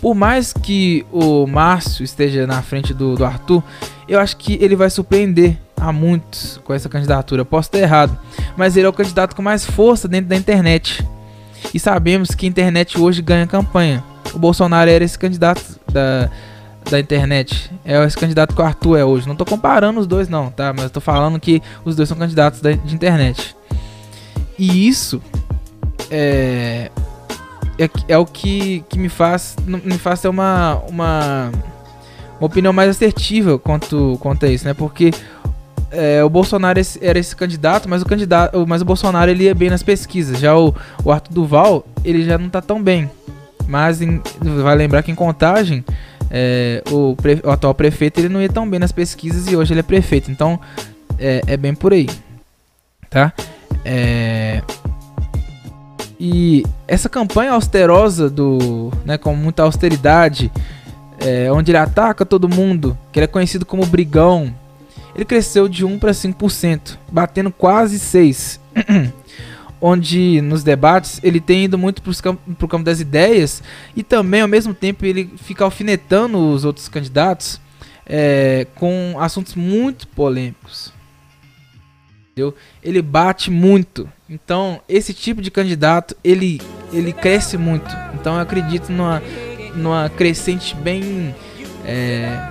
Por mais que o Márcio esteja na frente do, do Arthur, eu acho que ele vai surpreender a muitos com essa candidatura. Posso estar errado, mas ele é o candidato com mais força dentro da internet. E sabemos que a internet hoje ganha campanha. O Bolsonaro era esse candidato da, da internet. É esse candidato que o Arthur é hoje. Não estou comparando os dois, não, tá? Mas estou falando que os dois são candidatos da, de internet. E isso é, é, é o que, que me faz me faz ter uma, uma uma opinião mais assertiva quanto, quanto a isso, né? Porque é, o Bolsonaro era esse candidato, mas o candidato, mas o Bolsonaro ele ia bem nas pesquisas. Já o, o Arthur Duval, ele já não tá tão bem. Mas em, vai lembrar que em contagem é, o, pre, o, atual prefeito ele não ia tão bem nas pesquisas e hoje ele é prefeito. Então é, é bem por aí, tá? É, e essa campanha austerosa do, né, com muita austeridade, é, onde ele ataca todo mundo, que ele é conhecido como brigão, ele cresceu de 1 para 5%, batendo quase 6. (clears throat) onde nos debates ele tem ido muito para o campo das ideias e também ao mesmo tempo ele fica alfinetando os outros candidatos é, com assuntos muito polêmicos. Entendeu? Ele bate muito. Então esse tipo de candidato ele ele cresce muito. Então eu acredito numa numa crescente bem é,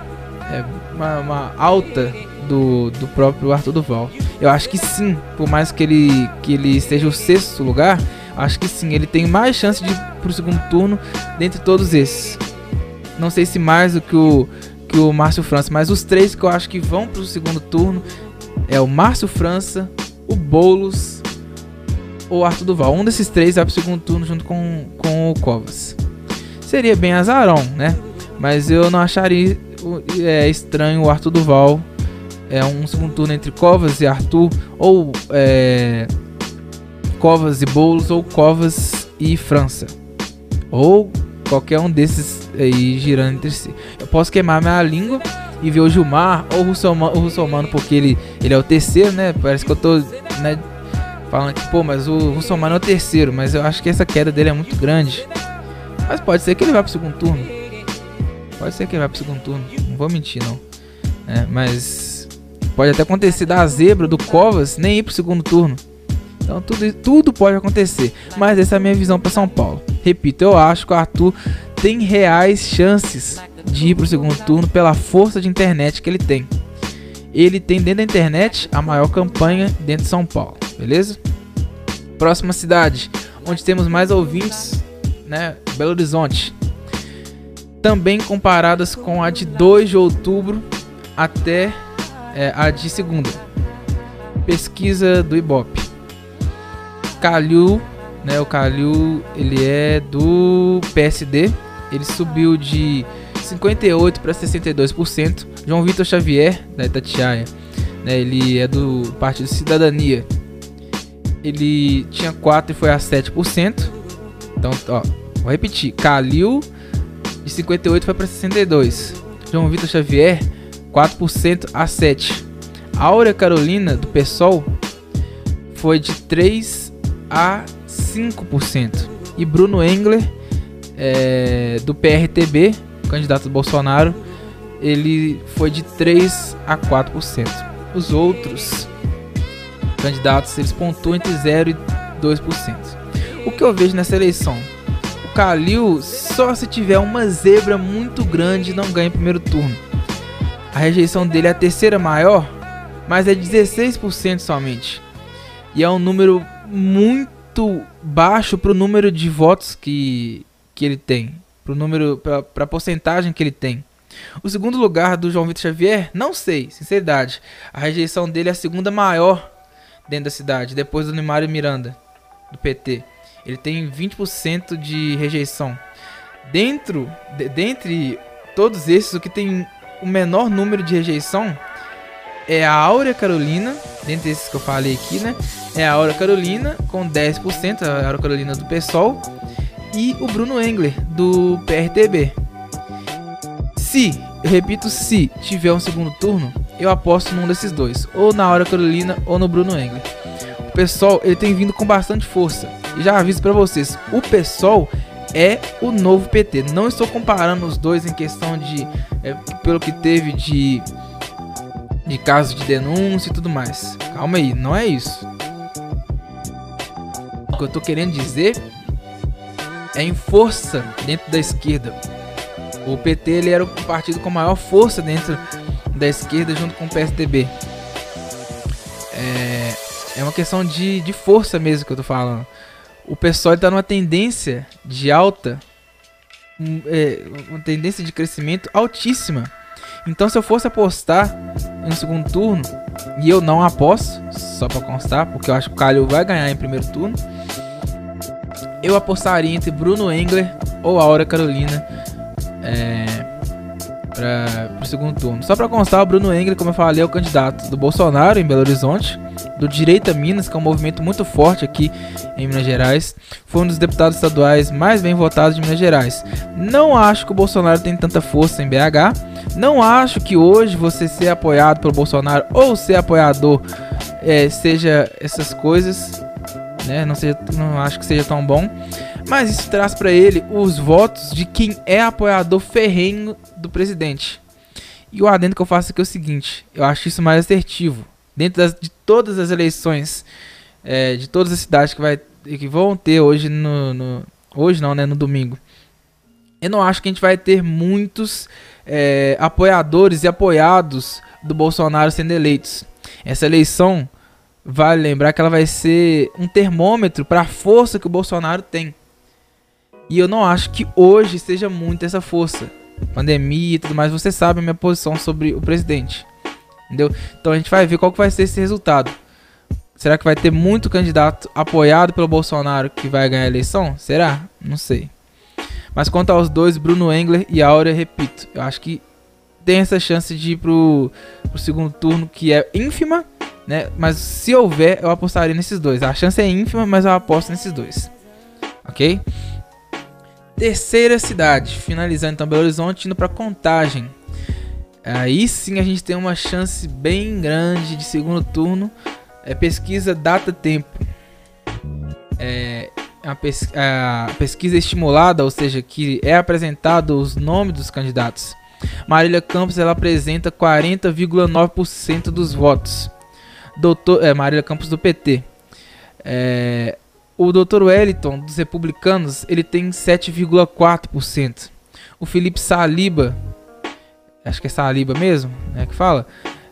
é uma, uma alta do, do próprio Arthur Duval. Eu acho que sim, por mais que ele, que ele esteja o sexto lugar, acho que sim, ele tem mais chance de ir pro segundo turno dentre todos esses. Não sei se mais do que o, que o Márcio França, mas os três que eu acho que vão pro segundo turno é o Márcio França, o Boulos ou Arthur Duval. Um desses três vai pro segundo turno junto com, com o Covas. Seria bem azarão, né? Mas eu não acharia é, estranho o Arthur Duval é, um segundo turno entre Covas e Arthur, ou é, Covas e Boulos, ou Covas e França. Ou qualquer um desses aí girando entre si. Eu posso queimar minha língua e ver o Gilmar ou o Russomano, o Russomano porque ele, ele é o terceiro, né? Parece que eu tô né, falando que, pô, mas o Russomano é o terceiro, mas eu acho que essa queda dele é muito grande. Mas pode ser que ele vá pro segundo turno. Pode ser que ele vá pro segundo turno. Não vou mentir, não. É, mas Pode até acontecer da zebra, do Covas, nem ir pro segundo turno. Então tudo, tudo pode acontecer. Mas essa é a minha visão para São Paulo. Repito, eu acho que o Arthur tem reais chances de ir pro segundo turno pela força de internet que ele tem. Ele tem dentro da internet a maior campanha dentro de São Paulo, beleza? Próxima cidade, onde temos mais ouvintes, né? Belo Horizonte. Também comparadas com a de 2 de outubro até é a de segunda. Pesquisa do Ibope. Calil, né? O Calil, ele é do PSD. Ele subiu de 58 para 62%. João Vitor Xavier, da Itatiaia, né? Ele é do Partido Cidadania. Ele tinha 4 e foi a 7%. Então, ó, vou repetir. Calil de 58 foi para 62. João Vitor Xavier 4% a 7%. Áurea Carolina, do PSOL, foi de 3% a 5%. E Bruno Engler, é, do PRTB, candidato do Bolsonaro, ele foi de 3% a 4%. Os outros candidatos, eles pontuam entre 0% e 2%. O que eu vejo nessa eleição? O Calil, só se tiver uma zebra muito grande, não ganha em primeiro turno a rejeição dele é a terceira maior, mas é 16% somente. E é um número muito baixo para o número de votos que, que ele tem, para número, para a porcentagem que ele tem. O segundo lugar do João Vitor Xavier, não sei, sinceridade. A rejeição dele é a segunda maior dentro da cidade, depois do Neymar Miranda, do PT. Ele tem 20% de rejeição. Dentro, de, dentre todos esses, o que tem o menor número de rejeição é a Áurea Carolina, dentre esses que eu falei aqui, né? É a Áurea Carolina com 10%, a Áurea Carolina do PSOL, e o Bruno Engler do PRTB. Se, eu repito, se tiver um segundo turno, eu aposto num desses dois, ou na Áurea Carolina ou no Bruno Engler. O PSOL, ele tem vindo com bastante força. E já aviso para vocês, o PSOL é o novo PT. Não estou comparando os dois em questão de é, pelo que teve de de casos de denúncia e tudo mais. Calma aí, não é isso. O que eu estou querendo dizer é em força dentro da esquerda. O PT ele era o partido com maior força dentro da esquerda junto com o PSDB. É, é uma questão de, de força mesmo que eu tô falando o pessoal está numa tendência de alta, é, uma tendência de crescimento altíssima. Então, se eu fosse apostar no segundo turno, e eu não aposto, só para constar, porque eu acho que o Calil vai ganhar em primeiro turno, eu apostaria entre Bruno Engler ou Aura Carolina é, para o segundo turno. Só para constar, o Bruno Engler, como eu falei, é o candidato do Bolsonaro em Belo Horizonte, do Direita Minas, que é um movimento muito forte aqui em Minas Gerais. Foi um dos deputados estaduais mais bem votados de Minas Gerais. Não acho que o Bolsonaro tem tanta força em BH. Não acho que hoje você ser apoiado pelo Bolsonaro ou ser apoiador é, seja essas coisas. Né? Não, seja, não acho que seja tão bom. Mas isso traz para ele os votos de quem é apoiador ferrenho do presidente. E o adendo que eu faço aqui é o seguinte: eu acho isso mais assertivo. Dentro das, de todas as eleições, é, de todas as cidades que, vai, que vão ter hoje no, no, Hoje não, né? No domingo. Eu não acho que a gente vai ter muitos é, apoiadores e apoiados do Bolsonaro sendo eleitos. Essa eleição, vale lembrar que ela vai ser um termômetro para a força que o Bolsonaro tem. E eu não acho que hoje seja muito essa força. Pandemia e tudo mais, você sabe a minha posição sobre o presidente. Entendeu? Então a gente vai ver qual que vai ser esse resultado. Será que vai ter muito candidato apoiado pelo Bolsonaro que vai ganhar a eleição? Será? Não sei. Mas quanto aos dois, Bruno Engler e Áurea, repito, eu acho que tem essa chance de ir pro, pro segundo turno, que é ínfima, né? Mas se houver, eu apostaria nesses dois. A chance é ínfima, mas eu aposto nesses dois. Ok? Terceira cidade, finalizando então Belo Horizonte, indo para Contagem. Aí sim a gente tem uma chance bem grande de segundo turno. É pesquisa data tempo. É a, pes a pesquisa estimulada, ou seja, que é apresentado os nomes dos candidatos. Marília Campos ela apresenta 40,9% dos votos. Doutor, é, Marília Campos do PT. É, o Dr. Wellington, dos republicanos, ele tem 7,4%. O Felipe Saliba, acho que é Saliba mesmo, né, que fala,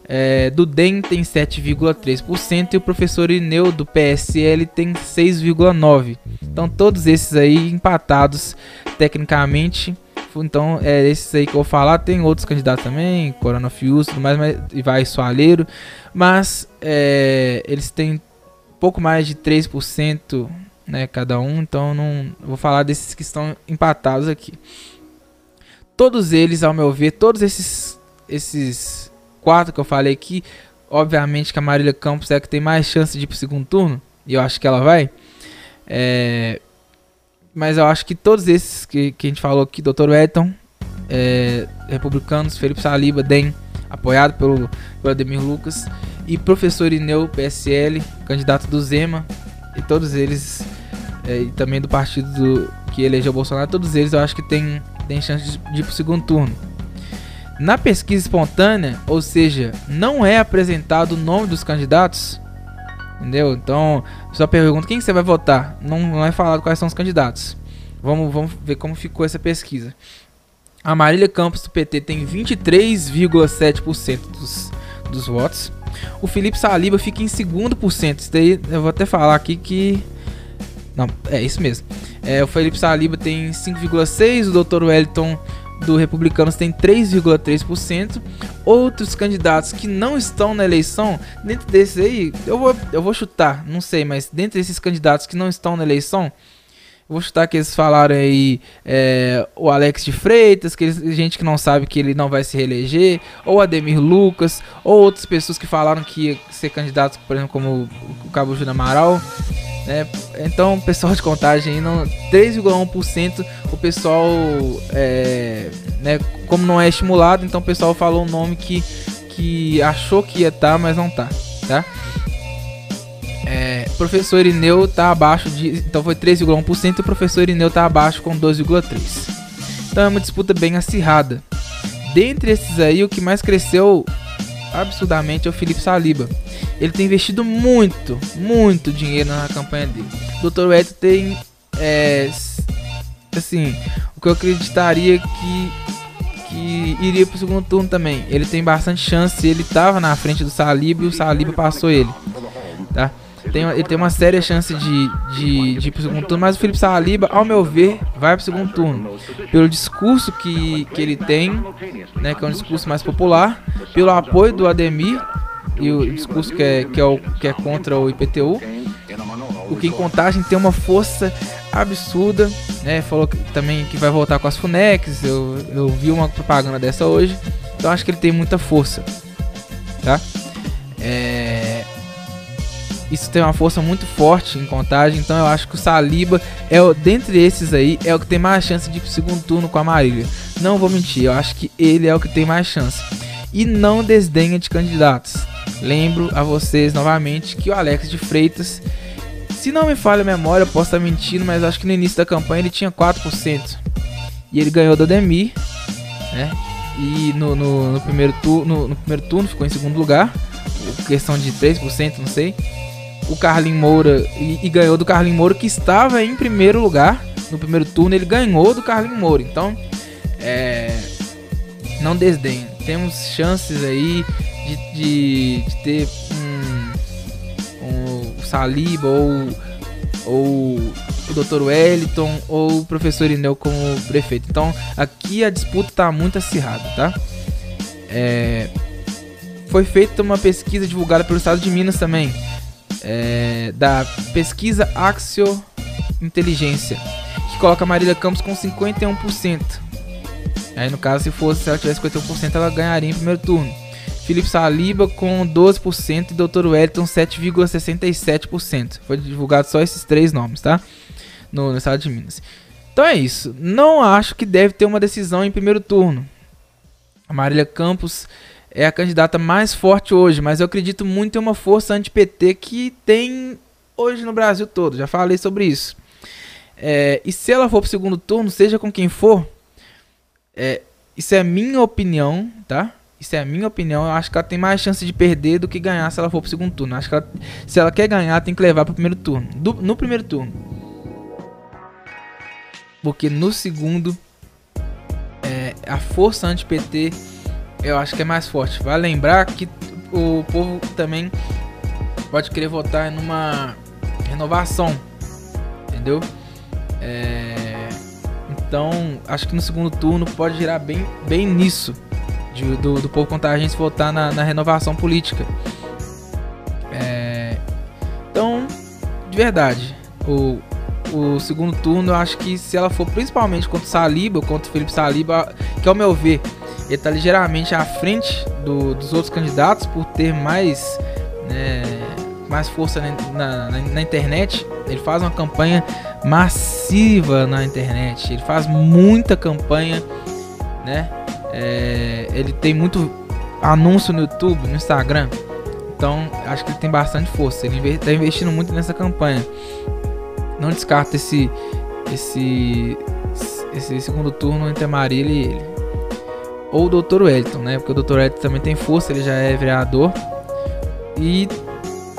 é, do DEM tem 7,3% e o professor Ineu do PSL tem 6,9%. Então todos esses aí empatados tecnicamente. Então é esses aí que eu vou falar. Tem outros candidatos também, Corona Fius, tudo mais, mas, e vai Soalheiro. Mas é, eles têm pouco mais de 3%, né, cada um, então não vou falar desses que estão empatados aqui. Todos eles, ao meu ver, todos esses esses quatro que eu falei aqui, obviamente que a Marília Campos é que tem mais chance de ir pro segundo turno, e eu acho que ela vai. É, mas eu acho que todos esses que, que a gente falou aqui, Dr. Edton, é, republicanos, Felipe Saliba, DEM, apoiado pelo, pelo Ademir Lucas, e professor Ineu, PSL, candidato do Zema, e todos eles, é, e também do partido do, que elegeu Bolsonaro, todos eles eu acho que tem, tem chance de, ir pro segundo turno. Na pesquisa espontânea, ou seja, não é apresentado o nome dos candidatos, entendeu? Então, só pergunta quem você vai votar, não, não é falado quais são os candidatos. Vamos, vamos ver como ficou essa pesquisa. A Marília Campos do PT tem 23,7% dos, dos votos. O Felipe Saliba fica em segundo por cento. Isso daí eu vou até falar aqui que. Não, é isso mesmo. É, o Felipe Saliba tem 5,6%, o Dr. Wellington do Republicanos tem 3,3%. Outros candidatos que não estão na eleição, dentro desses aí, eu vou, eu vou chutar, não sei, mas dentro desses candidatos que não estão na eleição, Vou chutar que eles falaram aí é, o Alex de Freitas, que eles, gente que não sabe que ele não vai se reeleger, ou Ademir Lucas, ou outras pessoas que falaram que ia ser candidato, por exemplo, como o Cabo Júnior Amaral. Né? Então, pessoal de contagem, 3,1% o pessoal, é, né, como não é estimulado, então o pessoal falou um nome que, que achou que ia estar, tá, mas não tá, tá? É, professor Irineu tá abaixo de. Então foi 3,1% e o professor Irineu tá abaixo com 2,3%. Então é uma disputa bem acirrada. Dentre esses aí, o que mais cresceu absurdamente é o Felipe Saliba. Ele tem investido muito, muito dinheiro na campanha dele. O Dr. Eto tem. É, assim, o que eu acreditaria que que iria pro segundo turno também. Ele tem bastante chance, ele tava na frente do Saliba e o Saliba passou ele. tá? Tem, ele tem uma séria chance de, de, de ir pro segundo turno, mas o Felipe Saliba, ao meu ver, vai pro segundo turno. Pelo discurso que, que ele tem, né, que é um discurso mais popular, pelo apoio do Ademir, e o discurso que é, que é, o, que é contra o IPTU. O que em contagem tem uma força absurda, né? Falou que, também que vai voltar com as Funex. Eu, eu vi uma propaganda dessa hoje. Então acho que ele tem muita força, tá? É... Isso tem uma força muito forte em contagem. Então eu acho que o Saliba é o, dentre esses aí é o que tem mais chance de ir pro segundo turno com a Marília. Não vou mentir, eu acho que ele é o que tem mais chance. E não desdenha de candidatos. Lembro a vocês novamente que o Alex de Freitas, se não me falha a memória, eu posso estar mentindo, mas acho que no início da campanha ele tinha 4%. E ele ganhou do Demir, né? E no, no, no primeiro turno, no primeiro turno ficou em segundo lugar, questão de 3%, não sei. O Carlinho Moura e, e ganhou do Carlinho Moura que estava em primeiro lugar no primeiro turno, ele ganhou do Carlinho Moura. Então, é, não desdenhe. Temos chances aí de, de, de ter um, um Saliba ou, ou o Dr. Wellington ou o professor Inel como prefeito. Então aqui a disputa está muito acirrada, tá? É, foi feita uma pesquisa divulgada pelo Estado de Minas também, é, da pesquisa Axio Inteligência, que coloca Marília Campos com 51%. Aí no caso, se fosse se ela tivesse 51%, ela ganharia em primeiro turno. Felipe Saliba com 12% e Dr. Wellington 7,67%. Foi divulgado só esses três nomes, tá? No, no estado de Minas. Então é isso. Não acho que deve ter uma decisão em primeiro turno. A Marília Campos é a candidata mais forte hoje, mas eu acredito muito em uma força anti-PT que tem hoje no Brasil todo. Já falei sobre isso. É, e se ela for pro segundo turno, seja com quem for, é, isso é minha opinião, tá? Isso é minha opinião. Eu acho que ela tem mais chance de perder do que ganhar se ela for pro segundo turno. Eu acho que ela, se ela quer ganhar, tem que levar pro primeiro turno. Do, no primeiro turno. Porque no segundo, é, a força anti-PT eu acho que é mais forte. Vai lembrar que o povo também pode querer votar numa renovação. Entendeu? É, então, acho que no segundo turno pode girar bem, bem nisso de, do, do povo se votar na, na renovação política. É, então, de verdade, o, o segundo turno, eu acho que se ela for principalmente contra o Saliba, contra o Felipe Saliba, que ao meu ver, ele está ligeiramente à frente do, dos outros candidatos por ter mais, né, mais força na, na, na, internet. Ele faz uma campanha massiva na internet, ele faz muita campanha, né? É, ele tem muito anúncio no YouTube, no Instagram. Então, acho que ele tem bastante força. Ele está investindo muito nessa campanha. Não descarta esse esse esse segundo turno entre a Marília e ele. Ou o Dr. Wellington, né? Porque o Dr. Wellington também tem força, ele já é vereador. E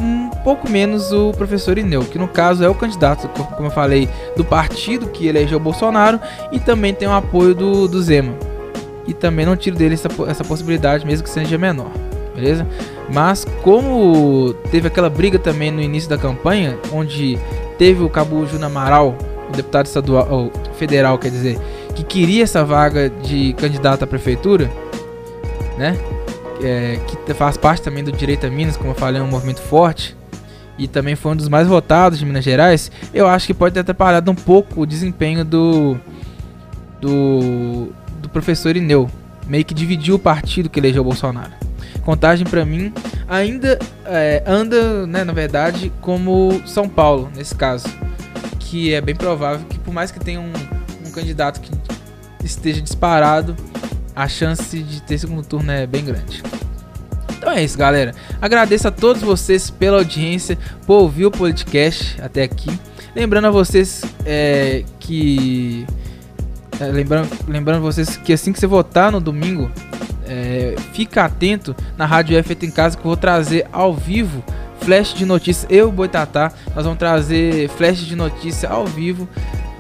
um pouco menos o professor Ineu, que no caso é o candidato, como eu falei, do partido que elegeu o Bolsonaro e também tem o apoio do, do Zema e também não tiro dele essa, essa possibilidade, mesmo que seja menor, beleza? Mas como teve aquela briga também no início da campanha, onde teve o Cabo Júnior Amaral, o deputado estadual, federal, quer dizer, que queria essa vaga de candidato à prefeitura, né? É, que faz parte também do Direito a Minas, como eu falei, é um movimento forte e também foi um dos mais votados de Minas Gerais, eu acho que pode ter atrapalhado um pouco o desempenho do do do professor Ineu. Meio que dividiu o partido que elegeu o Bolsonaro. Contagem para mim ainda é, anda, né, na verdade, como São Paulo, nesse caso. Que é bem provável que, por mais que tenha um, um candidato que esteja disparado, a chance de ter segundo turno é bem grande. Então é isso, galera. Agradeço a todos vocês pela audiência, por ouvir o podcast até aqui. Lembrando a vocês é, que é, lembrando, lembrando vocês que assim que você votar no domingo, é, fica atento na Rádio F em Casa que eu vou trazer ao vivo flash de notícias. Eu, Boitatá, nós vamos trazer flash de notícia ao vivo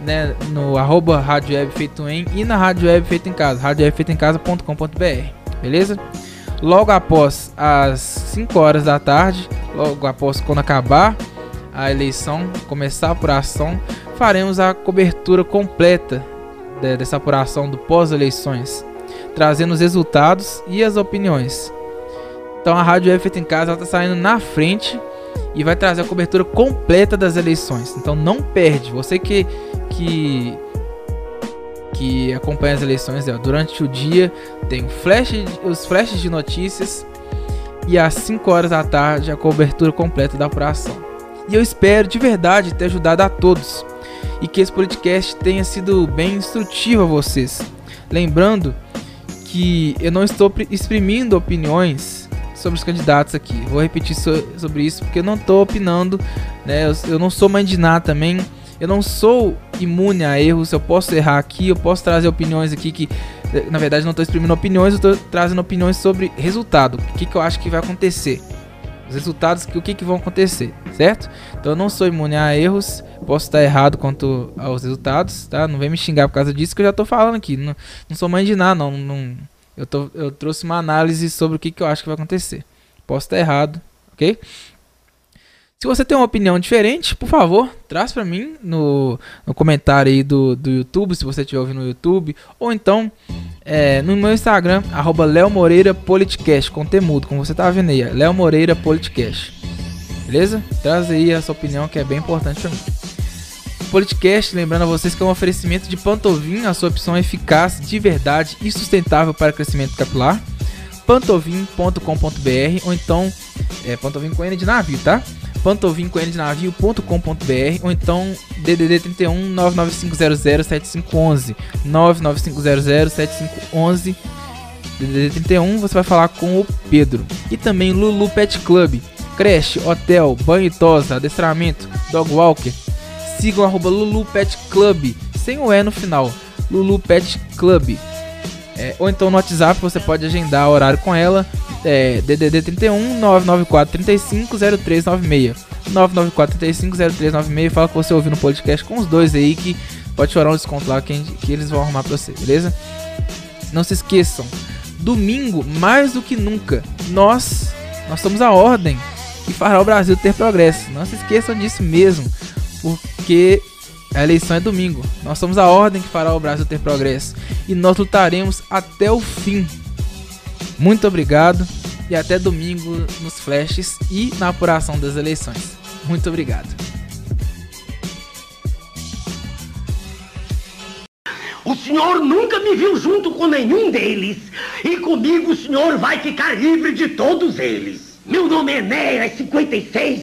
né, no arroba Rádio Web Feito em e na Rádio Web Feito em Casa, radiowebfeitoemcasa.com.br, beleza? Logo após as 5 horas da tarde, logo após quando acabar a eleição, começar a apuração, faremos a cobertura completa dessa apuração do pós-eleições, trazendo os resultados e as opiniões. Então a Rádio Web Feita em Casa está saindo na frente e vai trazer a cobertura completa das eleições. Então não perde. Você que que que acompanha as eleições, ó, durante o dia tem flash, os flashes de notícias e às 5 horas da tarde a cobertura completa da apuração. E eu espero de verdade ter ajudado a todos e que esse podcast tenha sido bem instrutivo a vocês. Lembrando que eu não estou exprimindo opiniões sobre os candidatos aqui. Vou repetir so sobre isso porque eu não estou opinando, né? Eu, eu não sou mãe de nada também. Eu não sou imune a erros. Eu posso errar aqui, eu posso trazer opiniões aqui que na verdade não estou exprimindo opiniões, eu estou trazendo opiniões sobre resultado. O que, que eu acho que vai acontecer os resultados que o que, que vão acontecer, certo? Então eu não sou imune a erros, posso estar errado quanto aos resultados, tá? Não vem me xingar por causa disso que eu já tô falando aqui. Não, não sou mãe de nada, não. não eu, tô, eu trouxe uma análise sobre o que, que eu acho que vai acontecer. Posso estar errado, ok? Se você tem uma opinião diferente, por favor, traz para mim no, no comentário aí do, do YouTube, se você estiver ouvindo no YouTube, ou então é, no meu Instagram, arroba Moreira com temudo, como você tá vendo aí, Léo Moreira Politicast. Beleza? Traz aí a sua opinião que é bem importante pra mim. Politicast, lembrando a vocês que é um oferecimento de Pantovin, a sua opção eficaz, de verdade e sustentável para crescimento capilar. Pantovin.com.br ou então é, Pantovin com N de navio, tá? pantovincoendenavio.com.br ou então DDD 31 99500 7511 99500 7511 DDD 31 você vai falar com o Pedro e também Lulu Pet Club creche, hotel, banho e tosa, adestramento, dog walker sigam arroba Lulu Pet Club sem o E no final Lulu Pet Club é, ou então no WhatsApp você pode agendar horário com ela é DDD 31 994 35 0396. 994 35 0396. Fala que você ouviu no podcast com os dois aí que pode chorar um desconto lá que, que eles vão arrumar pra você, beleza? Não se esqueçam, domingo, mais do que nunca, nós, nós somos a ordem que fará o Brasil ter progresso. Não se esqueçam disso mesmo, porque a eleição é domingo. Nós somos a ordem que fará o Brasil ter progresso e nós lutaremos até o fim muito obrigado e até domingo nos flashes e na apuração das eleições. Muito obrigado. O senhor nunca me viu junto com nenhum deles. E comigo o senhor vai ficar livre de todos eles. Meu nome é Enéas 56